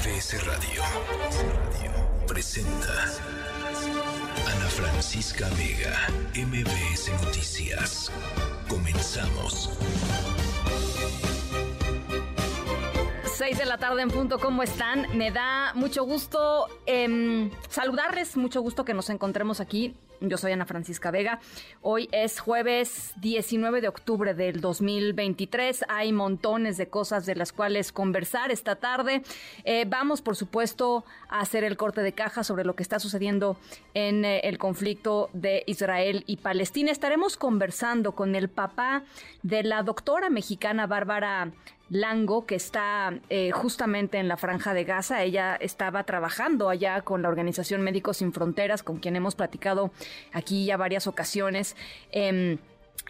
MBS Radio presenta Ana Francisca Vega, MBS Noticias. Comenzamos. 6 de la tarde en punto, ¿cómo están? Me da mucho gusto em, saludarles, mucho gusto que nos encontremos aquí yo soy Ana Francisca Vega. Hoy es jueves 19 de octubre del 2023. Hay montones de cosas de las cuales conversar esta tarde. Eh, vamos, por supuesto, a hacer el corte de caja sobre lo que está sucediendo en eh, el conflicto de Israel y Palestina. Estaremos conversando con el papá de la doctora mexicana Bárbara Lango, que está eh, justamente en la franja de Gaza. Ella estaba trabajando allá con la Organización Médicos Sin Fronteras, con quien hemos platicado aquí ya varias ocasiones. Em,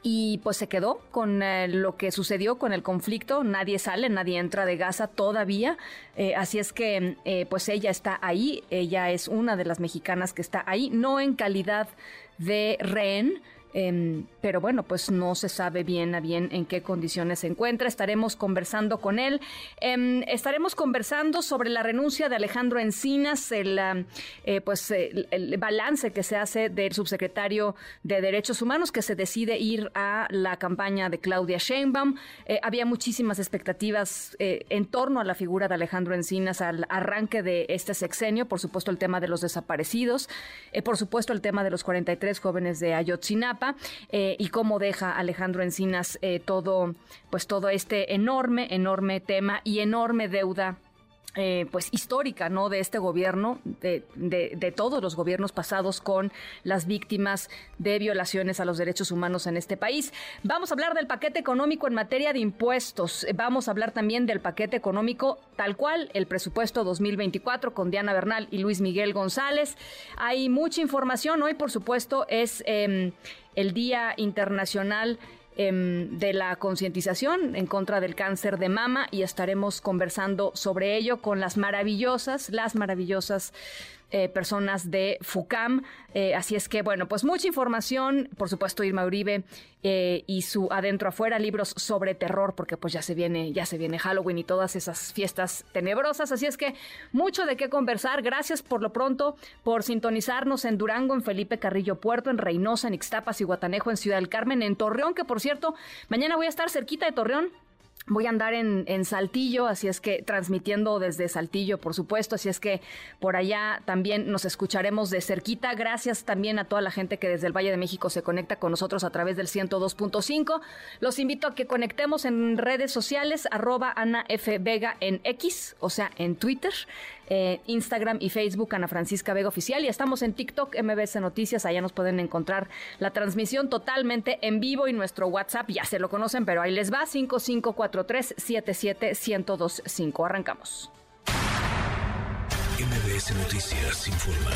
y pues se quedó con eh, lo que sucedió con el conflicto. Nadie sale, nadie entra de Gaza todavía. Eh, así es que pues ella está ahí. Ella es una de las mexicanas que está ahí, no en calidad de rehén, Em, pero bueno, pues no se sabe bien a bien en qué condiciones se encuentra. Estaremos conversando con él. Em, estaremos conversando sobre la renuncia de Alejandro Encinas, el, eh, pues, el, balance que se hace del subsecretario de Derechos Humanos que se decide ir a la campaña de Claudia Sheinbaum. Eh, había muchísimas expectativas eh, en torno a la figura de Alejandro Encinas al arranque de este sexenio. Por supuesto, el tema de los desaparecidos. por supuesto, el tema de los 43 jóvenes de Ayotzinapa eh, y cómo deja Alejandro Encinas eh, todo, pues todo este enorme, enorme tema y enorme deuda eh, pues histórica no de este gobierno de, de, todos los gobiernos pasados con las víctimas de violaciones a los derechos humanos en este país. Vamos a hablar del paquete económico en materia de impuestos. Vamos a hablar también del paquete económico tal cual el presupuesto 2024 con Diana Bernal y Luis Miguel González. Hay mucha información. Hoy por supuesto es em, el Día Internacional em, de la concientización en contra del cáncer de mama y estaremos conversando sobre ello con las maravillosas, las maravillosas eh, personas de FUCAM. Eh, así es que, bueno, pues mucha información, por supuesto, Irma Uribe eh, y su adentro afuera, libros sobre terror, porque pues ya se viene, ya se viene Halloween y todas esas fiestas tenebrosas. Así es que mucho de qué conversar. Gracias por lo pronto por sintonizarnos en Durango, en Felipe Carrillo Puerto, en Reynosa, en Ixtapas y Guatanejo, en Ciudad del Carmen, en Torreón, que por cierto, mañana voy a estar cerquita de Torreón Voy a andar en, en, Saltillo, así es que transmitiendo desde Saltillo, por supuesto, así es que por allá también nos escucharemos de cerquita. Gracias también a toda la gente que desde el Valle de México se conecta con nosotros a través del 102.5. Los invito a que conectemos en redes sociales, arroba Ana F. Vega en X, o sea, en Twitter. Eh, Instagram y Facebook Ana Francisca Vega Oficial y estamos en TikTok MBS Noticias, allá nos pueden encontrar la transmisión totalmente en vivo y nuestro WhatsApp ya se lo conocen, pero ahí les va 5543-77125. Arrancamos. MBS Noticias informa.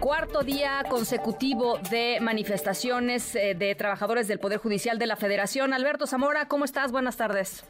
Cuarto día consecutivo de manifestaciones eh, de trabajadores del Poder Judicial de la Federación. Alberto Zamora, ¿cómo estás? Buenas tardes.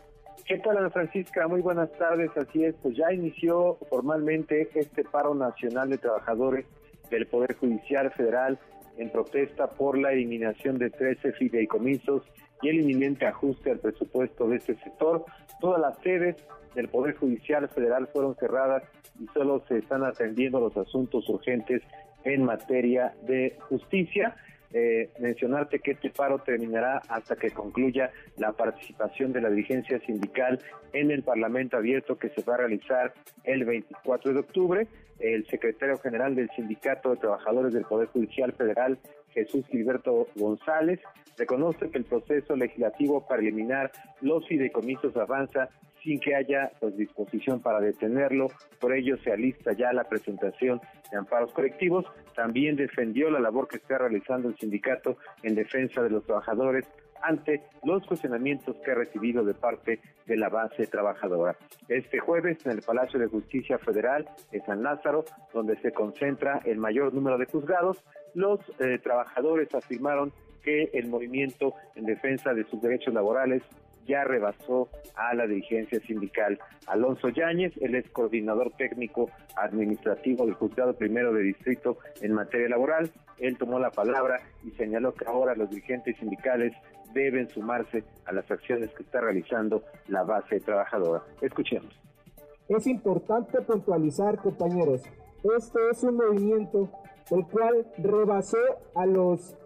¿Qué tal, Ana Francisca? Muy buenas tardes. Así es, pues ya inició formalmente este paro nacional de trabajadores del Poder Judicial Federal en protesta por la eliminación de 13 fideicomisos y el inminente ajuste al presupuesto de este sector. Todas las sedes del Poder Judicial Federal fueron cerradas y solo se están atendiendo los asuntos urgentes en materia de justicia eh, mencionarte que este paro terminará hasta que concluya la participación de la dirigencia sindical en el Parlamento abierto que se va a realizar el 24 de octubre. El secretario general del Sindicato de Trabajadores del Poder Judicial Federal, Jesús Gilberto González, reconoce que el proceso legislativo para eliminar los fideicomisos avanza sin que haya pues, disposición para detenerlo. Por ello se alista ya la presentación de amparos colectivos. También defendió la labor que está realizando el sindicato en defensa de los trabajadores ante los cuestionamientos que ha recibido de parte de la base trabajadora. Este jueves en el Palacio de Justicia Federal de San Lázaro, donde se concentra el mayor número de juzgados, los eh, trabajadores afirmaron que el movimiento en defensa de sus derechos laborales ya rebasó a la dirigencia sindical. Alonso Yáñez, él es coordinador técnico administrativo del Juzgado Primero de Distrito en materia laboral. Él tomó la palabra y señaló que ahora los dirigentes sindicales deben sumarse a las acciones que está realizando la base trabajadora. Escuchemos. Es importante puntualizar, compañeros, este es un movimiento el cual rebasó a los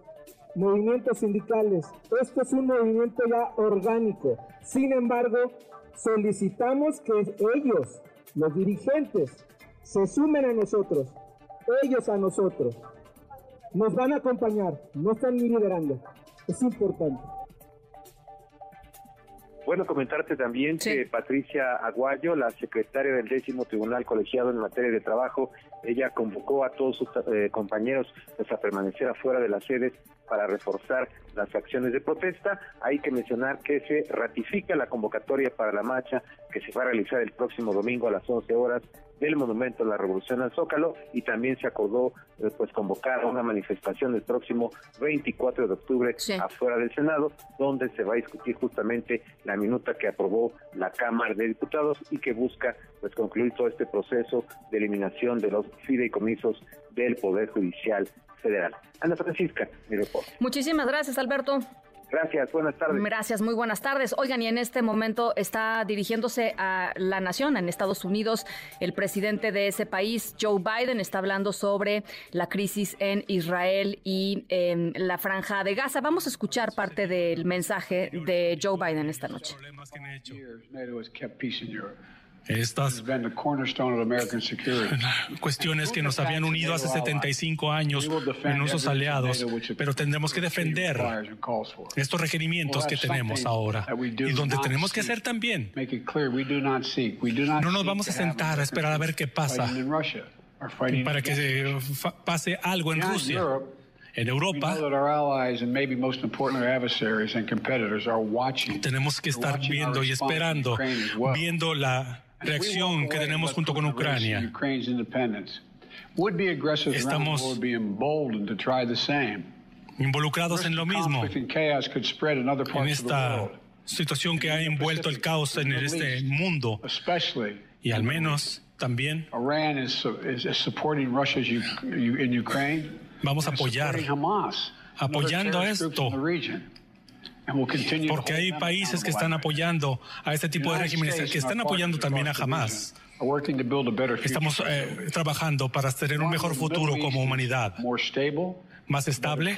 movimientos sindicales. Esto es un movimiento ya orgánico. Sin embargo, solicitamos que ellos, los dirigentes, se sumen a nosotros, ellos a nosotros. Nos van a acompañar, no están liderando. Es importante. Bueno, comentarte también que Patricia Aguayo, la secretaria del décimo Tribunal Colegiado en materia de trabajo, ella convocó a todos sus eh, compañeros pues, a permanecer afuera de las sedes para reforzar las acciones de protesta. Hay que mencionar que se ratifica la convocatoria para la marcha que se va a realizar el próximo domingo a las 11 horas del Monumento a la Revolución al Zócalo y también se acordó eh, pues convocar una manifestación el próximo 24 de octubre afuera del Senado donde se va a discutir justamente la minuta que aprobó la Cámara de Diputados y que busca pues concluir todo este proceso de eliminación de los fideicomisos del Poder Judicial Federal. Ana Francisca, mi reporte. Muchísimas gracias, Alberto. Gracias, buenas tardes. Gracias, muy buenas tardes. Oigan, y en este momento está dirigiéndose a la nación, en Estados Unidos, el presidente de ese país, Joe Biden, está hablando sobre la crisis en Israel y en la franja de Gaza. Vamos a escuchar parte del mensaje de Joe Biden esta noche estas cuestiones que nos habían unido hace 75 años en nuestros aliados, pero tendremos que defender estos requerimios que tenemos ahora y donde tenemos que hacer también. No nos vamos a sentar a esperar a ver qué pasa para que pase algo en Rusia. En Europa tenemos que estar viendo y esperando, viendo la reacción que tenemos junto con Ucrania. Estamos involucrados en lo mismo, en esta situación que ha envuelto el caos en este mundo. y al menos también vamos a apoyar. apoyando esto porque hay países que están apoyando a este tipo de regímenes, que están apoyando también a Hamas. Estamos eh, trabajando para tener un mejor futuro como humanidad, más estable,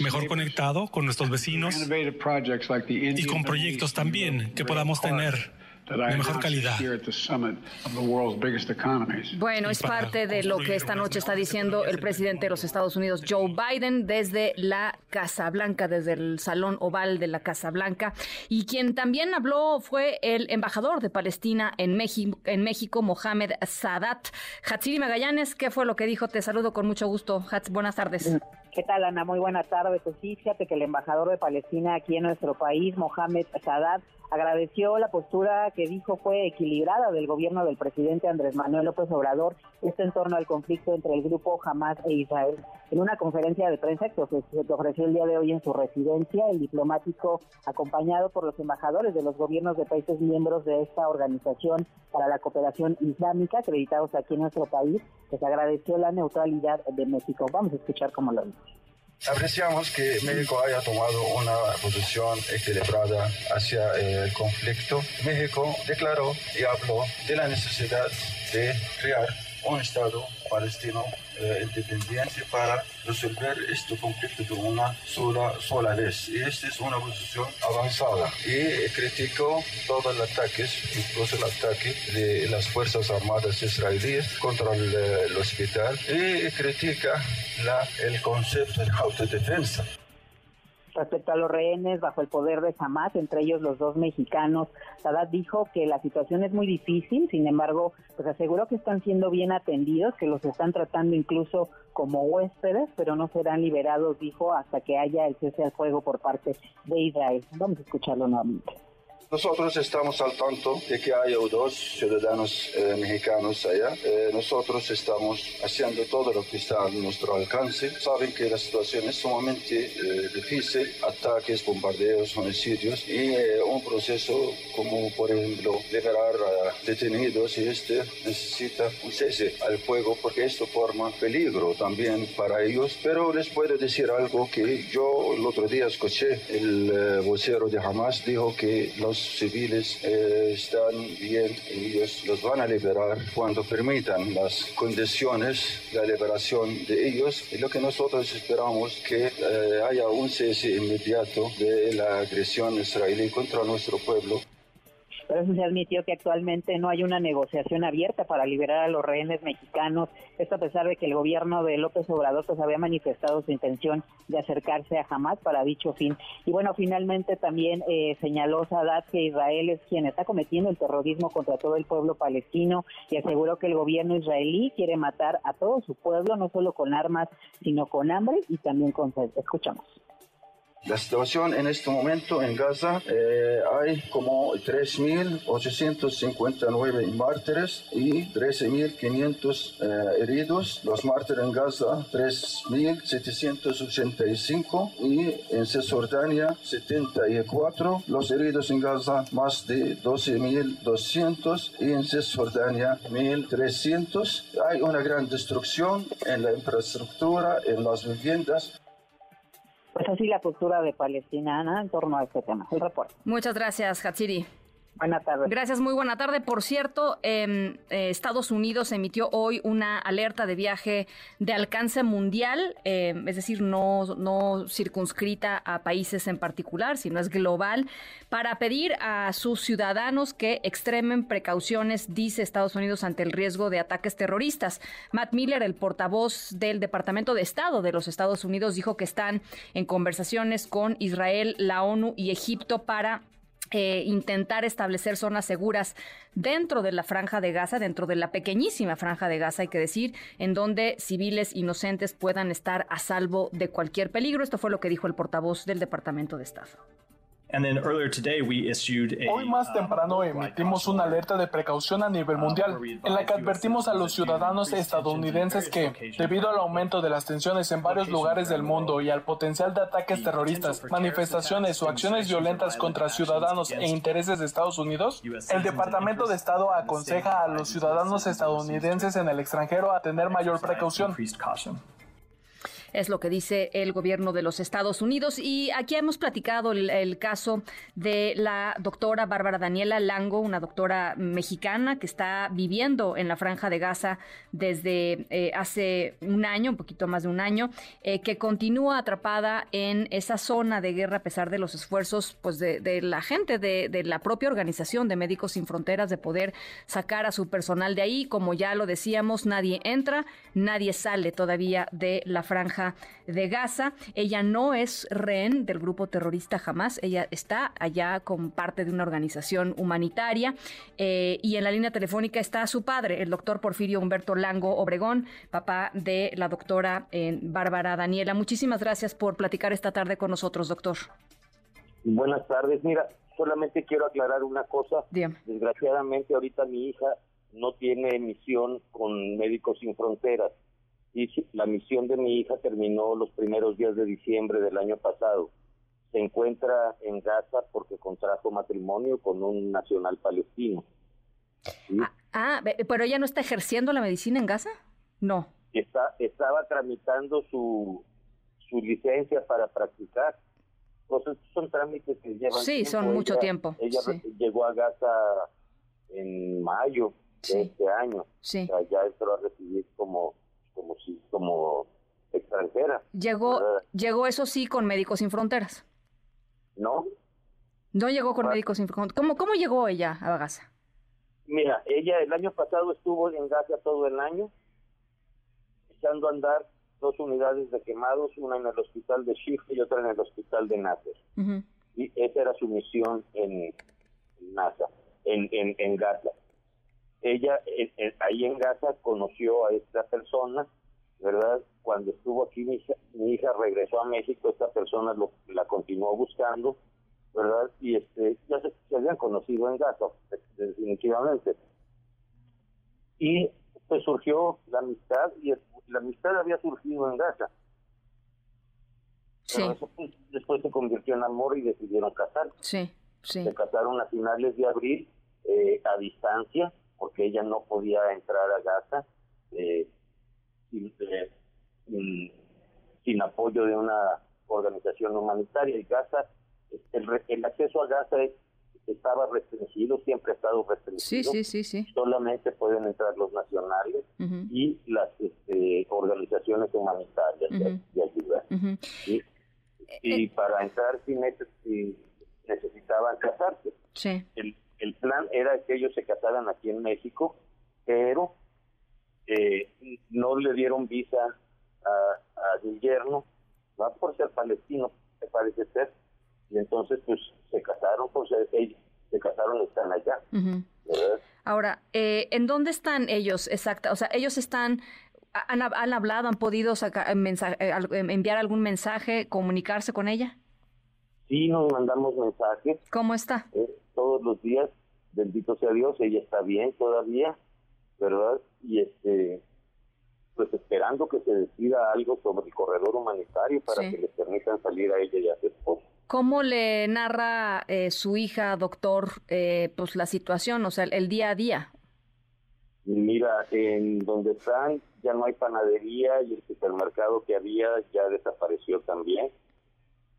mejor conectado con nuestros vecinos y con proyectos también que podamos tener de mejor calidad. Bueno, es parte de lo que esta noche está diciendo el presidente de los Estados Unidos, Joe Biden, desde la Casa Blanca, desde el Salón Oval de la Casa Blanca. Y quien también habló fue el embajador de Palestina en México, en México Mohamed Sadat. Hatsiri Magallanes, ¿qué fue lo que dijo? Te saludo con mucho gusto. Hats, buenas tardes. ¿Qué tal, Ana? Muy buena tarde. Pues sí, fíjate que el embajador de Palestina aquí en nuestro país, Mohamed Sadat, agradeció la postura que dijo fue equilibrada del gobierno del presidente Andrés Manuel López Obrador, esto en torno al conflicto entre el grupo Hamas e Israel. En una conferencia de prensa que ofreció el día de hoy en su residencia, el diplomático, acompañado por los embajadores de los gobiernos de países miembros de esta organización para la cooperación islámica, acreditados aquí en nuestro país, pues agradeció la neutralidad de México. Vamos a escuchar cómo lo dijo. Apreciamos que México haya tomado una posición equilibrada hacia el conflicto. México declaró y habló de la necesidad de crear un Estado palestino eh, independiente para resolver este conflicto de una sola, sola vez. Y esta es una posición avanzada. Y criticó todos los ataques, incluso el ataque de las Fuerzas Armadas israelíes contra el, el hospital. Y critica el concepto de autodefensa. Respecto a los rehenes bajo el poder de Hamas, entre ellos los dos mexicanos, Sadat dijo que la situación es muy difícil, sin embargo, pues aseguró que están siendo bien atendidos, que los están tratando incluso como huéspedes, pero no serán liberados, dijo, hasta que haya el cese al fuego por parte de Israel. Vamos a escucharlo nuevamente Nosotros estamos al tanto de que hay dos ciudadanos eh, mexicanos allá. Eh, nosotros estamos haciendo todo lo que está a nuestro alcance. Saben que la situación es sumamente eh, difícil, ataques, bombardeos, homicidios y un proceso como por ejemplo liberar a detenidos y este necesita un cese al fuego porque esto forma peligro también para ellos. Pero les puedo decir algo que yo el otro día escuché, el vocero de Hamas dijo que los civiles eh, están bien ellos los van a liberar cuando permitan las condiciones, la liberación de ellos. Y lo que nosotros esperamos que eh, haya un cese inmediato de la agresión israelí contra nuestro pueblo. Pero eso se admitió que actualmente no hay una negociación abierta para liberar a los rehenes mexicanos, esto a pesar de que el gobierno de López Obrador pues había manifestado su intención de acercarse a Hamas para dicho fin. Y bueno, finalmente también eh, señaló Sadat que Israel es quien está cometiendo el terrorismo contra todo el pueblo palestino y aseguró que el gobierno israelí quiere matar a todo su pueblo, no solo con armas, sino con hambre y también con sed. Escuchamos. La situación en este momento en Gaza eh, hay como 3.859 mártires y 13.500 eh, heridos. Los mártires en Gaza 3.785 y en Cisjordania 74. Los heridos en Gaza más de 12.200 y en Cisjordania 1.300. Hay una gran destrucción en la infraestructura, en las viviendas. Pues así la postura de Palestina en torno a este tema. El reporte. Muchas gracias, Hatsiri. Buenas tardes. Gracias, muy buena tarde. Por cierto, eh, Estados Unidos emitió hoy una alerta de viaje de alcance mundial, eh, es decir, no, no circunscrita a países en particular, sino es global, para pedir a sus ciudadanos que extremen precauciones, dice Estados Unidos, ante el riesgo de ataques terroristas. Matt Miller, el portavoz del Departamento de Estado de los Estados Unidos, dijo que están en conversaciones con Israel, la ONU y Egipto para eh, intentar establecer zonas seguras dentro de la franja de Gaza, dentro de la pequeñísima franja de Gaza, hay que decir, en donde civiles inocentes puedan estar a salvo de cualquier peligro. Esto fue lo que dijo el portavoz del Departamento de Estado. Hoy más um, temprano emitimos una alerta de precaución a nivel uh, mundial, en la que advertimos a los ciudadanos estadounidenses que, debido al aumento de las tensiones en varios lugares del mundo y al potencial de ataques terroristas, manifestaciones o acciones violentas contra ciudadanos e intereses de Estados Unidos, el Departamento de Estado aconseja a los ciudadanos estadounidenses en el extranjero a tener mayor precaución. Es lo que dice el gobierno de los Estados Unidos. Y aquí hemos platicado el, caso de la doctora Bárbara Daniela Lango, una doctora mexicana que está viviendo en la franja de Gaza desde eh, hace un año, un poquito más de un año, eh, que continúa atrapada en esa zona de guerra a pesar de los esfuerzos pues, de, la gente, de, de la propia organización de Médicos Sin Fronteras, de poder sacar a su personal de ahí. Como ya lo decíamos, nadie entra, nadie sale todavía de la franja de Gaza. Ella no es rehén del grupo terrorista jamás, ella está allá con parte de una organización humanitaria eh, y en la línea telefónica está su padre, el doctor Porfirio Humberto Lango Obregón, papá de la doctora eh, Bárbara Daniela. Muchísimas gracias por platicar esta tarde con nosotros, doctor. Buenas tardes. Mira, solamente quiero aclarar una cosa. Desgraciadamente ahorita mi hija no tiene misión con Médicos Sin Fronteras y la misión de mi hija terminó los primeros días de diciembre del año pasado. Se encuentra en Gaza porque contrajo matrimonio con un nacional palestino. Ah, ah, pero ella no está ejerciendo la medicina en Gaza? No. Está, estaba tramitando su, su licencia para practicar. Pues son trámites que llevan Sí, son mucho tiempo. Ella llegó a Gaza en mayo de este año. Sí. ya entró a recibir como como si como extranjera. Llegó llegó eso sí con Médicos Sin Fronteras. No. No llegó con Médicos Sin Fronteras. ¿Cómo cómo llegó ella a Gaza? Mira, ella el año pasado estuvo en Gaza todo el año echando a andar dos unidades de quemados, una en el hospital de Shifa y otra en el hospital de Nasser. Y esa era su misión en NASA, en, en, en Gaza ella ahí en Gaza conoció a esta persona, ¿verdad? Cuando estuvo aquí mi hija, regresó a México, esta persona lo, la continuó buscando ¿verdad? Y este, ya se, habían conocido en Gaza, definitivamente. Y pues surgió la amistad y la amistad había surgido en Gaza. Sí. Pues, después se convirtió en amor y decidieron casar. Sí, sí. Se casaron a finales de abril eh, a distancia porque ella no podía entrar a Gaza eh, eh, sin, apoyo de una organización humanitaria. Y Gaza, el, acceso a Gaza estaba restringido, siempre ha estado restringido. Sí, sí, sí, Solamente pueden entrar los nacionales y las este, organizaciones humanitarias de, ayuda. Y, para entrar sí, necesitaban casarse. Sí. El plan era que ellos se casaran aquí en México, pero eh, no le dieron visa a, a Guillermo, no por ser palestino, me parece ser, y entonces pues se casaron, pues ellos se casaron y están allá. Ahora, eh, ¿en dónde están ellos exacta? O sea, ellos están, han, han hablado, han podido sacar, eh, mensaje, enviar algún mensaje, comunicarse con ella? Sí, nos mandamos mensajes. ¿Cómo está? todos los días, bendito sea Dios, ella está bien todavía, ¿verdad? Y este, pues esperando que se decida algo sobre el corredor humanitario para que les permitan salir a ella y a su esposo. ¿Cómo le narra eh, su hija, doctor, eh, pues la situación, o sea, el día a día? Mira, en donde están ya no hay panadería y el supermercado que había ya desapareció también,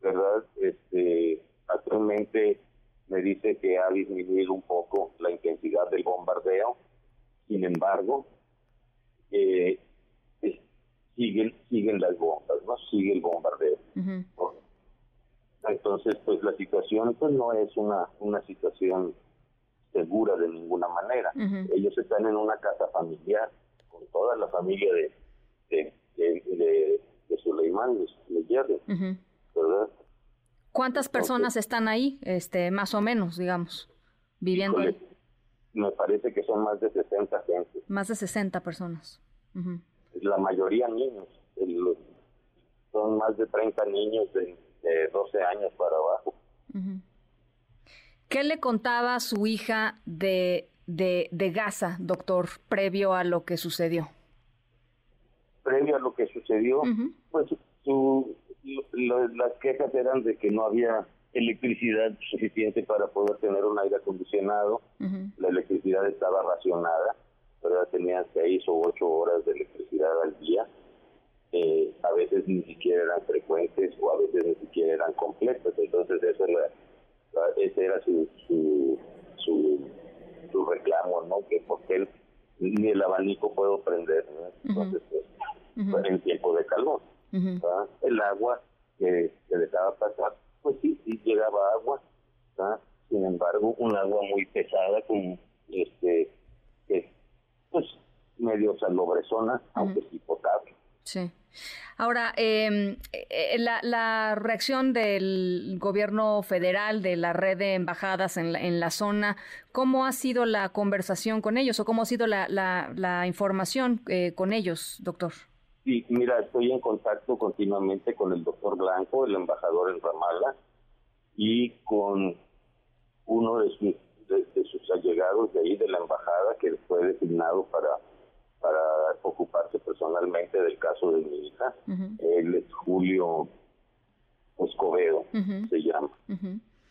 ¿verdad? Este, actualmente me dice que ha disminuido un poco la intensidad del bombardeo, sin embargo, eh, siguen, siguen las bombas, ¿no? Sigue el bombardeo. Entonces, pues la situación pues no es una, una situación segura de ninguna manera. Ellos están en una casa familiar, con toda la familia de, de, de, de, Suleimán, de, ¿verdad? ¿Cuántas personas están ahí, este, más o menos, digamos, viviendo ahí? Me parece que son más de 60 gente. Más de 60 personas. La mayoría niños. son más de 30 niños de, 12 años para abajo. ¿Qué le contaba su hija de, de, de Gaza, doctor, previo a lo que sucedió? Previo a lo que sucedió, pues su, las quejas eran de que no había electricidad suficiente para poder tener un aire acondicionado, la electricidad estaba racionada, pero tenían seis o ocho horas de electricidad al día, eh, a veces ni siquiera eran frecuentes o a veces ni siquiera eran completas, entonces eso era, ese era su, su, su, reclamo, ¿no? Que porque él, ni el abanico puedo prender, entonces pues, en tiempo de calor. El agua que se dejaba pasar, pues sí, sí llegaba agua, sin embargo, un agua muy pesada, con este, que, pues medio salobresona, aunque sí potable. Sí. Ahora, em, eh, la, la, reacción del gobierno federal, de la red de embajadas en la, en la zona, ¿cómo ha sido la conversación con ellos o cómo ha sido la, la, la información eh, con ellos, doctor? Sí, mira, estoy en contacto continuamente con el doctor Blanco, el embajador en Ramallah, y con uno de sus, de, sus allegados de ahí de la embajada que fue designado para para ocuparse personalmente del caso de mi hija. Él es Julio Escobedo, se llama,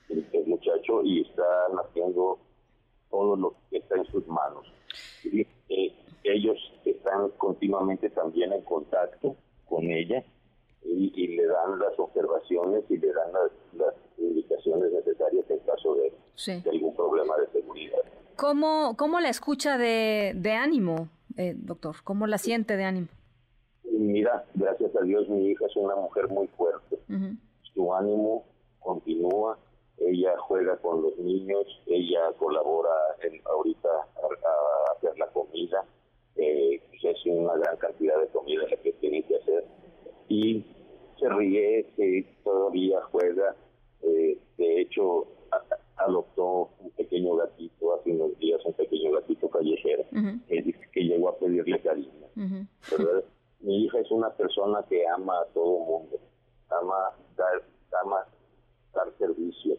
el, muchacho, y está haciendo todo lo que está en sus manos. Y, eh, ellos están continuamente también en contacto con ella y, le dan las observaciones y le dan las, indicaciones necesarias en caso de, algún problema de seguridad. ¿Cómo, cómo la escucha de, de ánimo, eh, doctor? ¿Cómo la siente de ánimo? Mira, gracias a Dios mi hija es una mujer muy fuerte. Su ánimo continúa, ella juega con los niños, ella colabora en, ahorita a hacer la comida, eh, pues es una gran cantidad de comida la que tiene que hacer. Y se ríe, que todavía juega, eh, de hecho adoptó un pequeño gatito hace unos días, un pequeño gatito callejero, que, llegó a pedirle cariño. Mi hija es una persona que ama a todo mundo, ama dar, ama dar servicio,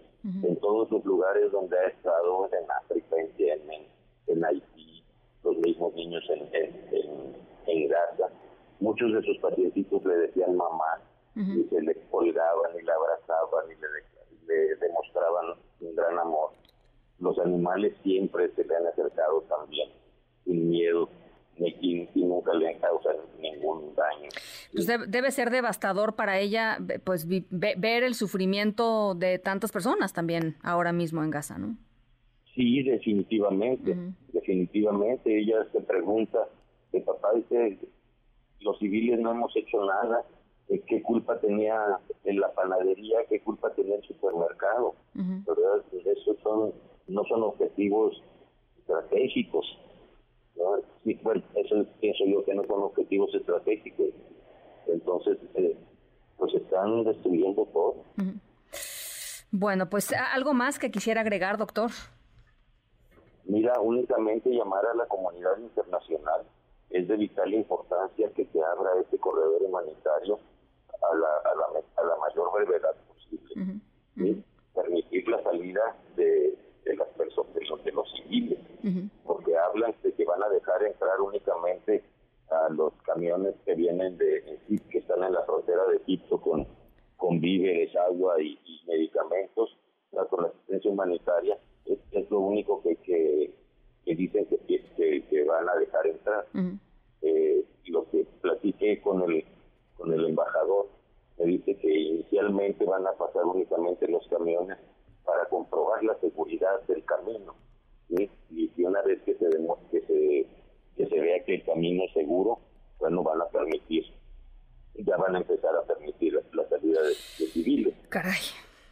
otros lugares donde ha estado, en África, en Yemen, en Haití, los mismos niños en, en, Gaza. Muchos de sus pacientitos le decían mamá y se le colgaban y le abrazaban y le, le demostraban un gran amor. Los animales siempre se le han acercado también, sin miedo y, nunca le causan ningún daño. Pues debe, ser devastador para ella pues ver el sufrimiento de tantas personas también ahora mismo en Gaza, ¿no? Sí, definitivamente, definitivamente. Ella se pregunta, el papá dice, los civiles no hemos hecho nada, ¿qué culpa tenía en la panadería? ¿Qué culpa tenía el supermercado? ¿Verdad? Esos son, no son objetivos estratégicos Sí, bueno, eso pienso yo que no son objetivos estratégicos. Entonces, eh, pues están destruyendo todo. Bueno, pues algo más que quisiera agregar, doctor. Mira, únicamente llamar a la comunidad internacional. Es de vital importancia que se abra este corredor humanitario a la, a la, a la mayor brevedad posible. Permitir la salida de, de las personas, de los, civiles, porque hablan de que van a dejar entrar únicamente a los camiones que vienen de que están en la frontera de Egipto con, con víveres, agua y, medicamentos, con la asistencia humanitaria, es, lo único que, que, dicen que, que, van a dejar entrar. Eh, lo que platiqué con el, con el embajador, me dice que inicialmente van a pasar únicamente los camiones para comprobar la seguridad del camino. Y una vez que se, que se, que se vea que el camino es seguro, bueno, van a permitir, ya van a empezar a permitir la, salida de, civiles. Caray.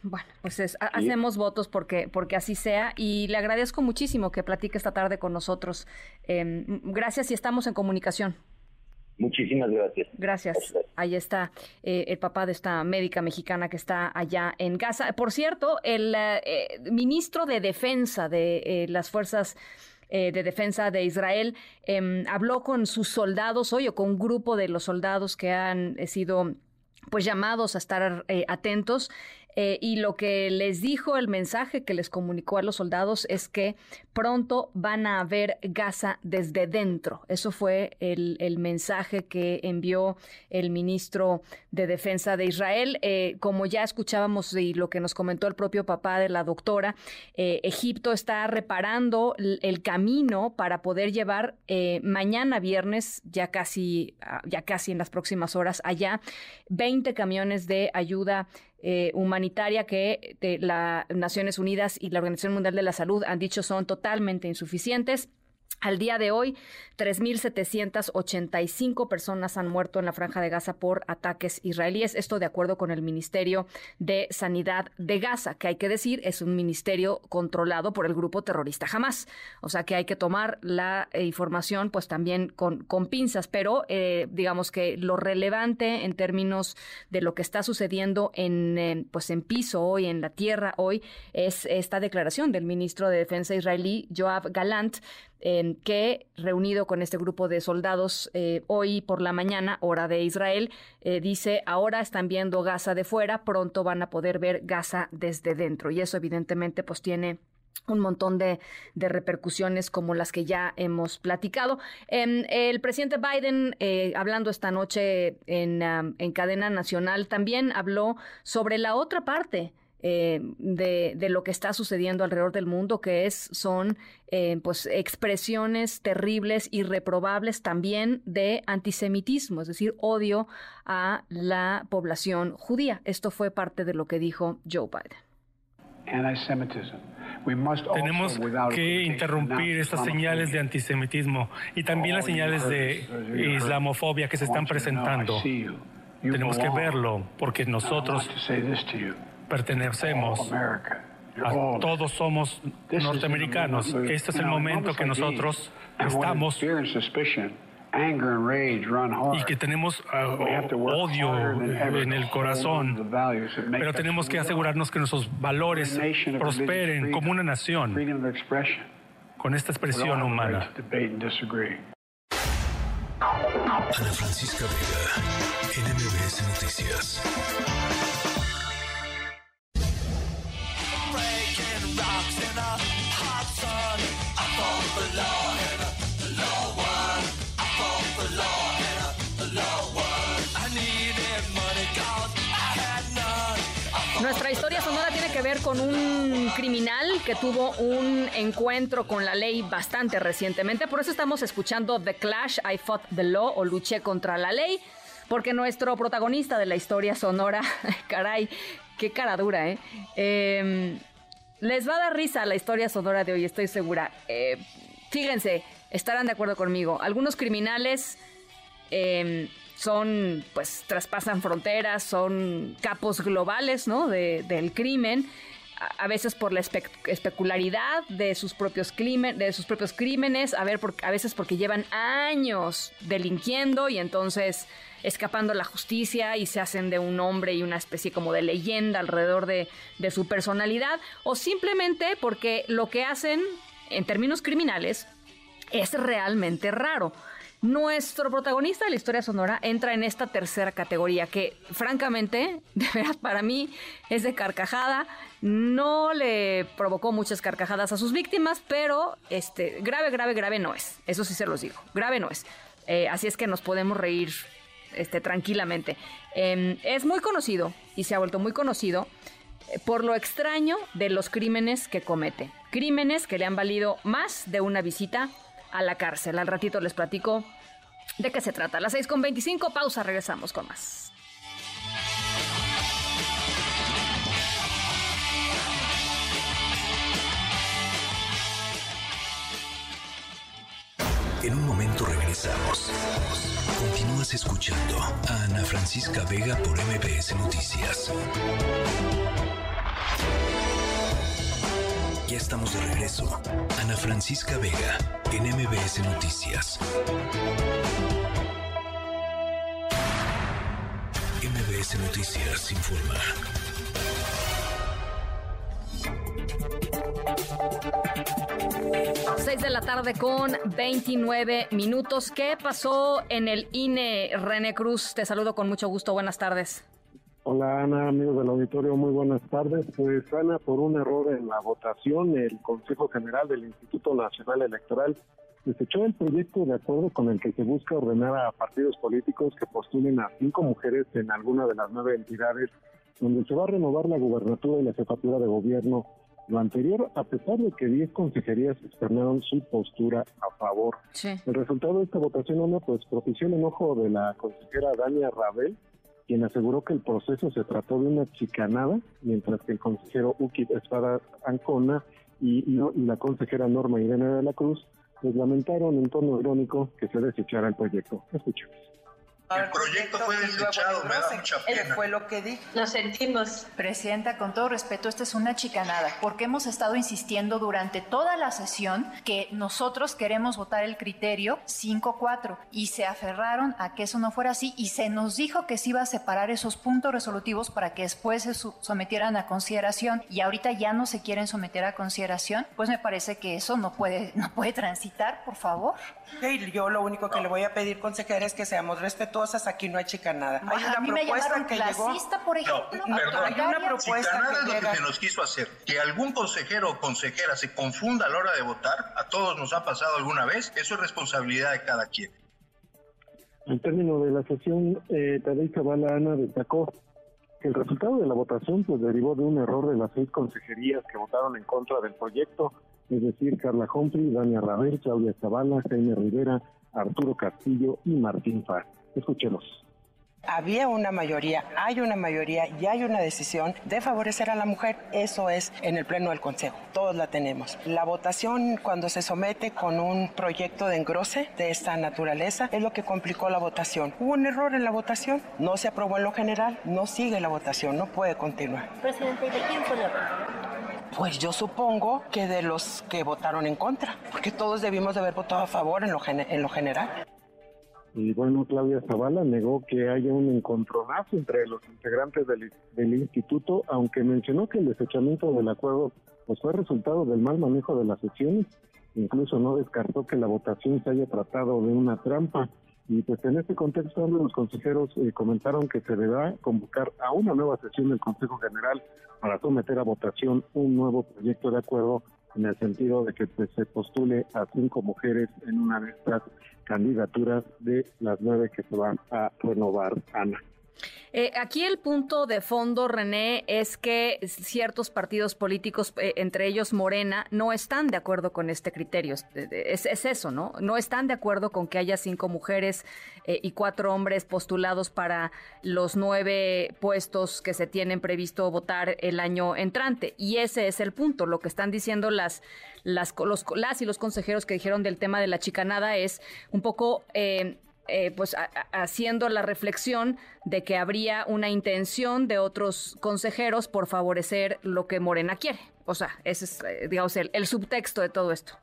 Bueno, pues hacemos votos porque, porque así sea y le agradezco muchísimo que platique esta tarde con nosotros. Em, gracias y estamos en comunicación. Muchísimas gracias. Gracias. Ahí está eh, el papá de esta médica mexicana que está allá en Gaza. Por cierto, el eh, ministro de Defensa de eh, las Fuerzas de Defensa de Israel em, habló con sus soldados hoy o con un grupo de los soldados que han sido pues llamados a estar atentos eh, y lo que les dijo, el mensaje que les comunicó a los soldados es que pronto van a ver Gaza desde dentro. Eso fue el, mensaje que envió el ministro de Defensa de Israel. Eh, como ya escuchábamos y lo que nos comentó el propio papá de la doctora, eh, Egipto está reparando el, camino para poder llevar mañana viernes, ya casi, ah, ya casi en las próximas horas, allá, 20 camiones de ayuda eh, humanitaria que las Naciones Unidas y la Organización Mundial de la Salud han dicho son totalmente insuficientes. Al día de hoy, 3.785 personas han muerto en la franja de Gaza por ataques israelíes. Esto de acuerdo con el Ministerio de Sanidad de Gaza, que hay que decir es un ministerio controlado por el grupo terrorista Hamas. O sea que hay que tomar la eh, información pues también con, con pinzas, pero eh, digamos que lo relevante en términos de lo que está sucediendo en, pues en piso hoy, en la tierra hoy, es esta declaración del ministro de Defensa israelí, Joab Galant, que reunido con este grupo de soldados eh, hoy por la mañana, hora de Israel, eh, dice, ahora están viendo Gaza de fuera, pronto van a poder ver Gaza desde dentro. Y eso evidentemente pues tiene un montón de, repercusiones como las que ya hemos platicado. Em, el presidente Biden, eh, hablando esta noche en, en cadena nacional, también habló sobre la otra parte eh, de, lo que está sucediendo alrededor del mundo, que es, son eh, pues expresiones terribles y reprobables también de antisemitismo, es decir, odio a la población judía. Esto fue parte de lo que dijo Joe Biden. Tenemos que interrumpir estas señales de antisemitismo y también las señales de islamofobia que se están presentando. Tenemos que verlo porque nosotros pertenecemos. A, todos somos norteamericanos. Este es el momento que nosotros estamos y que tenemos uh, odio en el corazón, pero tenemos que asegurarnos que nuestros valores prosperen como una nación con esta expresión humana. Ana Francisca Vega, NMBS Noticias. Sonora tiene que ver con un criminal que tuvo un encuentro con la ley bastante recientemente. Por eso estamos escuchando The Clash, I Fought the Law o Luché contra la ley. Porque nuestro protagonista de la historia sonora, caray, qué cara dura, ¿eh? Em, les va a dar risa la historia sonora de hoy, estoy segura. Eh, fíjense, estarán de acuerdo conmigo. Algunos criminales em, son, pues, traspasan fronteras, son capos globales, ¿no? del crimen. A, veces por la especularidad de sus propios de sus propios crímenes, a, ver, a veces porque llevan años delinquiendo y entonces escapando a la justicia y se hacen de un hombre y una especie como de leyenda alrededor de, de su personalidad, o simplemente porque lo que hacen en términos criminales es realmente raro. Nuestro protagonista de la historia sonora entra en esta tercera categoría que francamente, de verdad para mí es de carcajada, no le provocó muchas carcajadas a sus víctimas, pero este grave, grave, grave no es. Eso sí se los digo, grave no es. Eh, así es que nos podemos reír este, tranquilamente. Em, es muy conocido y se ha vuelto muy conocido eh, por lo extraño de los crímenes que comete. Crímenes que le han valido más de una visita a la cárcel. Al ratito les platico de qué se trata. A las 6.25, pausa, regresamos con más. En un momento regresamos. Continúas escuchando a Ana Francisca Vega por MBS Noticias. Ya estamos de regreso. Ana Francisca Vega en MBS Noticias. MBS Noticias informa. Seis de la tarde con 29 minutos. ¿Qué pasó en el INE, René Cruz? Te saludo con mucho gusto. Buenas tardes. Hola Ana, amigos del auditorio, muy buenas tardes. Pues Ana, por un error en la votación, el Consejo General del Instituto Nacional Electoral desechó el proyecto de acuerdo con el que se busca ordenar a partidos políticos que postulen a cinco mujeres en alguna de las nueve entidades donde se va a renovar la gubernatura y la jefatura de gobierno. Lo anterior, a pesar de que diez consejerías externaron su postura a favor. El resultado de esta votación, Ana, pues propició el enojo de la consejera Dania Rabel, quien aseguró que el proceso se trató de una chicanada, mientras que el consejero Ukip Espada Ancona y, la consejera Norma Irene de la Cruz pues lamentaron en tono irónico que se desechara el proyecto. Escuchemos. El proyecto fue desechado, me da mucha pena. fue lo que dijo. Lo sentimos. Presidenta, con todo respeto, esta es una chicanada, porque hemos estado insistiendo durante toda la sesión que nosotros queremos votar el criterio 5-4 y se aferraron a que eso no fuera así y se nos dijo que se iba a separar esos puntos resolutivos para que después se sometieran a consideración y ahorita ya no se quieren someter a consideración, pues me parece que eso no puede, no puede transitar, por favor. Okay, yo lo único que le voy a pedir, consejera, es que seamos respetuosos aquí no hay chicanada. Hay una propuesta que llegó. por ejemplo. No, perdón, hay una propuesta chicanada es lo que se nos quiso hacer. Que algún consejero o consejera se confunda a la hora de votar, a todos nos ha pasado alguna vez, eso es responsabilidad de cada quien. Al término de la sesión, eh, Tadei Cabala Ana destacó que el resultado de la votación pues derivó de un error de las seis consejerías que votaron en contra del proyecto, es decir, Carla Humphrey, Dania Raver, Claudia Zavala, Jaime Rivera, Arturo Castillo y Martín Faz. Escuchemos. Había una mayoría, hay una mayoría y hay una decisión de favorecer a la mujer. Eso es en el Pleno del Consejo. Todos la tenemos. La votación cuando se somete con un proyecto de engrose de esta naturaleza es lo que complicó la votación. Hubo un error en la votación. No se aprobó en lo general. No sigue la votación. No puede continuar. Presidente, ¿y de quién fue la pues yo supongo que de los que votaron en contra, porque todos debimos de haber votado a favor en lo, en lo general. Y bueno, Claudia Zavala negó que haya un encontronazo entre los integrantes del, instituto, aunque mencionó que el desechamiento del acuerdo pues fue resultado del mal manejo de las sesiones. Incluso no descartó que la votación se haya tratado de una trampa. Y pues en este contexto los consejeros eh, comentaron que se deberá convocar a una nueva sesión del Consejo General para someter a votación un nuevo proyecto de acuerdo en el sentido de que pues, se postule a cinco mujeres en una de estas candidaturas de las nueve que se van a renovar, Ana. Eh, aquí el punto de fondo, René, es que ciertos partidos políticos, eh, entre ellos Morena, no están de acuerdo con este criterio. Es, eso, ¿no? No están de acuerdo con que haya cinco mujeres eh, y cuatro hombres postulados para los nueve puestos que se tienen previsto votar el año entrante. Y ese es el punto. Lo que están diciendo las, las, las y los consejeros que dijeron del tema de la chicanada es un poco eh, pues haciendo la reflexión de que habría una intención de otros consejeros por favorecer lo que Morena quiere. O sea, ese es, eh, digamos, el, subtexto de todo esto.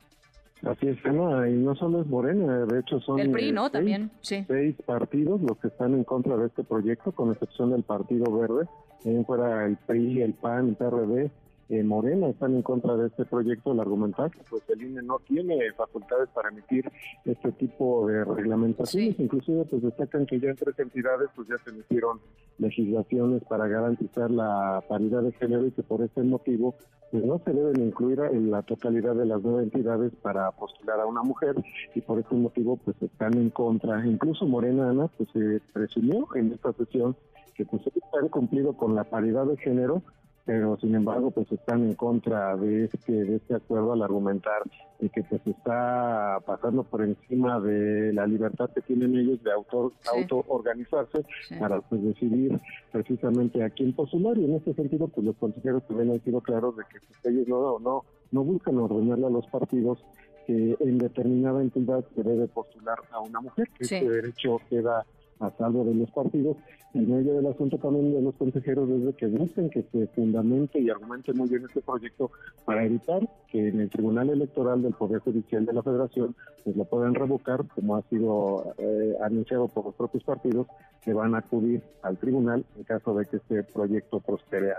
Así es, no, y no solo es Morena, de hecho son el PRI, ¿no? Seis, También, sí. seis partidos los que están en contra de este proyecto, con excepción del Partido Verde, eh, fuera el PRI, el PAN, el PRD, eh, Morena están en contra de este proyecto al argumentar que pues el INE no tiene facultades para emitir este tipo de reglamentaciones, inclusive pues destacan que ya en tres entidades pues ya se emitieron legislaciones para garantizar la paridad de género y que por ese motivo pues no se deben incluir en la totalidad de las nueve entidades para postular a una mujer y por ese motivo pues están en contra, incluso Morena Ana pues se presumió en esta sesión que pues han cumplido con la paridad de género pero sin embargo pues están en contra de este de este acuerdo al argumentar de que pues está pasando por encima de la libertad que tienen ellos de auto auto organizarse para pues decidir precisamente a quién postular. Y en este sentido pues los consejeros también han sido claros de que pues, ellos no no no buscan ordenarle a los partidos que en determinada entidad se debe postular a una mujer que ese derecho queda a salvo de los partidos. En medio del asunto también de los consejeros desde que busquen que se fundamente y argumente muy bien este proyecto para evitar que en el Tribunal Electoral del Poder Judicial de la Federación pues lo puedan revocar, como ha sido eh, anunciado por los propios partidos, que van a acudir al tribunal en caso de que este proyecto prospere.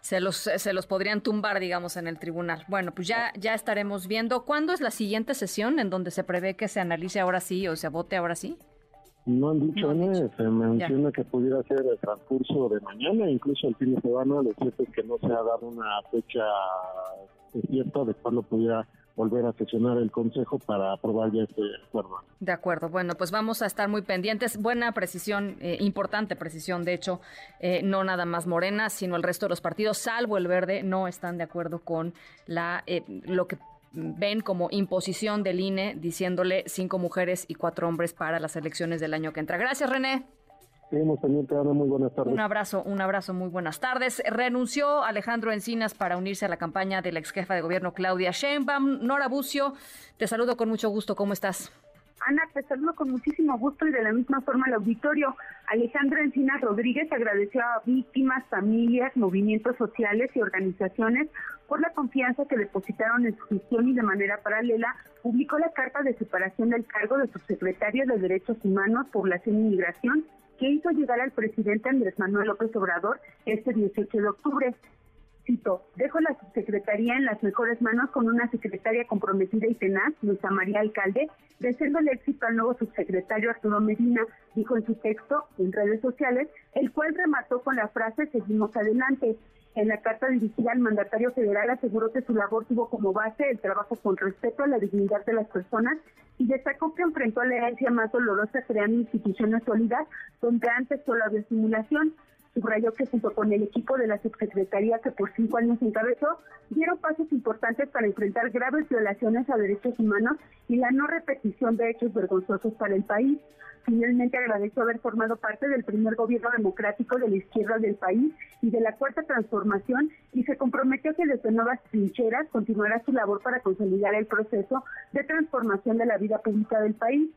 Se los, se los podrían tumbar, digamos, en el tribunal. Bueno, pues ya, ya estaremos viendo. ¿Cuándo es la siguiente sesión en donde se prevé que se analice ahora sí o se vote ahora sí? No han dicho, nada, se menciona que pudiera ser el transcurso de mañana, incluso el fin de semana, lo cierto es que no se ha dado una fecha cierta de cuándo pudiera volver a sesionar el Consejo para aprobar ya este acuerdo. De acuerdo, bueno, pues vamos a estar muy pendientes. Buena precisión, eh, importante precisión, de hecho, eh, no nada más Morena, sino el resto de los partidos, salvo el Verde, no están de acuerdo con la eh, lo que ven como imposición del INE diciéndole cinco mujeres y cuatro hombres para las elecciones del año que entra. Gracias, René. muy buenas tardes. Un abrazo, un abrazo, muy buenas tardes. Renunció Alejandro Encinas para unirse a la campaña de la ex jefa de gobierno Claudia Sheinbaum. Nora Bucio, te saludo con mucho gusto. ¿Cómo estás? Ana, te saludo con muchísimo gusto y de la misma forma al auditorio. Alejandro Encinas Rodríguez agradeció a víctimas, familias, movimientos sociales y organizaciones por la confianza que depositaron en su gestión y de manera paralela publicó la carta de separación del cargo de subsecretario de Derechos Humanos, Población y Migración que hizo llegar al presidente Andrés Manuel López Obrador este 18 de octubre. Cito, dejo la subsecretaría en las mejores manos con una secretaria comprometida y tenaz, Luisa María Alcalde, deseando el éxito al nuevo subsecretario Arturo Medina, dijo en su texto en redes sociales, el cual remató con la frase seguimos adelante. En la carta dirigida al mandatario federal aseguró que su labor tuvo como base el trabajo con respeto a la dignidad de las personas y destacó que enfrentó la herencia más dolorosa creando instituciones sólidas donde antes solo había simulación. Subrayó que junto con el equipo de la subsecretaría que por cinco años encabezó, dieron pasos importantes para enfrentar graves violaciones a derechos humanos y la no repetición de hechos vergonzosos para el país. Finalmente agradeció haber formado parte del primer gobierno democrático de la izquierda del país y de la cuarta transformación y se comprometió que desde nuevas trincheras continuará su labor para consolidar el proceso de transformación de la vida pública del país.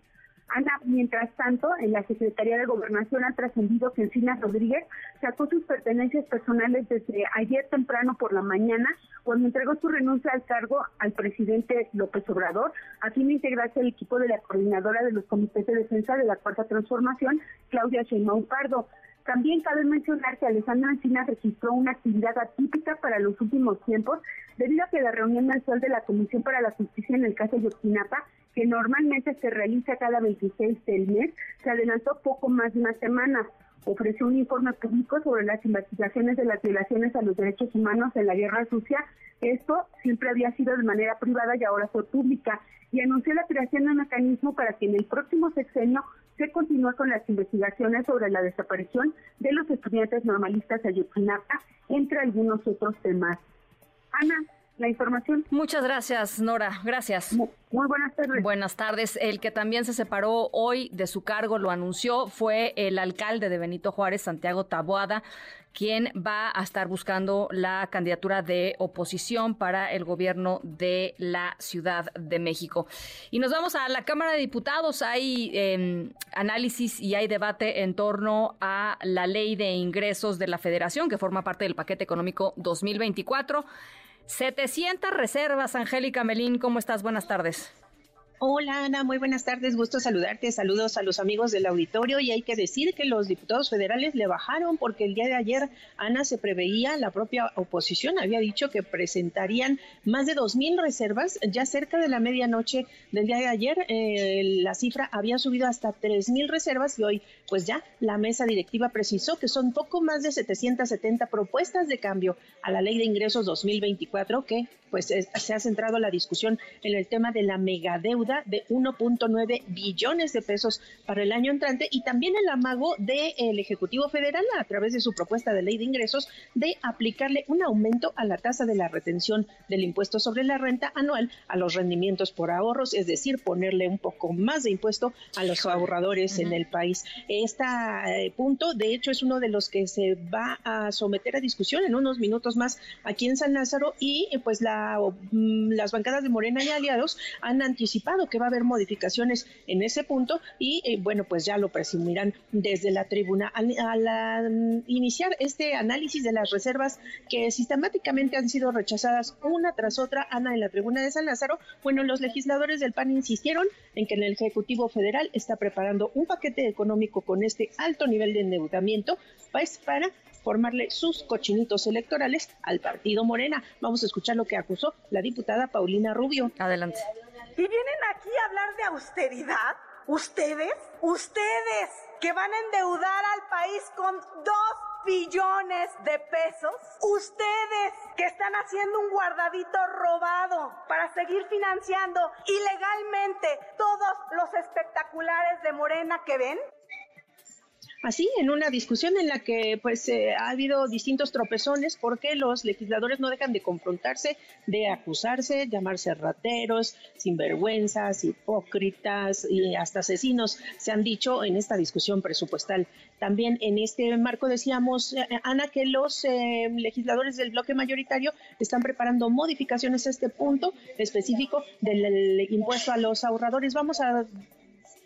Ana, mientras tanto, en la Secretaría de Gobernación ha trascendido que Encinas Rodríguez sacó sus pertenencias personales desde ayer temprano por la mañana, cuando entregó su renuncia al cargo al presidente López Obrador, a fin de integrarse al equipo de la coordinadora de los comités de defensa de la Cuarta Transformación, Claudia Sheinbaum Pardo. También cabe mencionar que Alejandra Encinas registró una actividad atípica para los últimos tiempos, debido a que la reunión mensual de la Comisión para la Justicia en el caso de Yotinapa que normalmente se realiza cada 26 del mes, se adelantó poco más de una semana. Ofreció un informe público sobre las investigaciones de las violaciones a los derechos humanos en la guerra sucia. Esto siempre había sido de manera privada y ahora fue pública. Y anunció la creación de un mecanismo para que en el próximo sexenio se continúa con las investigaciones sobre la desaparición de los estudiantes normalistas de Ayotzinapa, entre algunos otros temas. Ana, la información. Muchas gracias, Nora. Gracias. Muy, buenas tardes. Buenas tardes. El que también se separó hoy de su cargo, lo anunció, fue el alcalde de Benito Juárez, Santiago Taboada, quien va a estar buscando la candidatura de oposición para el gobierno de la Ciudad de México. Y nos vamos a la Cámara de Diputados. Hay em, análisis y hay debate en torno a la ley de ingresos de la Federación, que forma parte del paquete económico 2024. 700 reservas, Angélica Melín, ¿cómo estás? Buenas tardes. Hola Ana, muy buenas tardes, gusto saludarte, saludos a los amigos del auditorio y hay que decir que los diputados federales le bajaron porque el día de ayer Ana se preveía, la propia oposición había dicho que presentarían más de 2.000 reservas, ya cerca de la medianoche del día de ayer eh, la cifra había subido hasta 3.000 reservas y hoy pues ya la mesa directiva precisó que son poco más de 770 propuestas de cambio a la ley de ingresos 2024 que pues se ha centrado la discusión en el tema de la megadeuda de 1.9 billones de pesos para el año entrante y también el amago del Ejecutivo Federal a través de su propuesta de ley de ingresos de aplicarle un aumento a la tasa de la retención del impuesto sobre la renta anual a los rendimientos por ahorros, es decir, ponerle un poco más de impuesto a los ahorradores en el país. Este punto, de hecho, es uno de los que se va a someter a discusión en unos minutos más aquí en San Lázaro y eh, pues la Mm, las bancadas de Morena y aliados han anticipado que va a haber modificaciones en ese punto y eh, bueno, pues ya lo presumirán desde la tribuna. Al, mm, iniciar este análisis de las reservas que sistemáticamente han sido rechazadas una tras otra, Ana, en la tribuna de San Lázaro, bueno, los legisladores del PAN insistieron en que el Ejecutivo Federal está preparando un paquete económico con este alto nivel de endeudamiento pues, para formarle sus cochinitos electorales al partido Morena. Vamos a escuchar lo que acusó la diputada Paulina Rubio. Adelante. ¿Y vienen aquí a hablar de austeridad? ¿Ustedes? ¿Ustedes que van a endeudar al país con dos billones de pesos? ¿Ustedes que están haciendo un guardadito robado para seguir financiando ilegalmente todos los espectaculares de Morena que ven? Así en una discusión en la que pues eh, ha habido distintos tropezones porque los legisladores no dejan de confrontarse, de acusarse, llamarse rateros, sinvergüenzas, hipócritas y hasta asesinos, se han dicho en esta discusión presupuestal. También en este marco decíamos, eh, Ana, que los eh, legisladores del bloque mayoritario están preparando modificaciones a este punto específico del impuesto a los ahorradores. Vamos a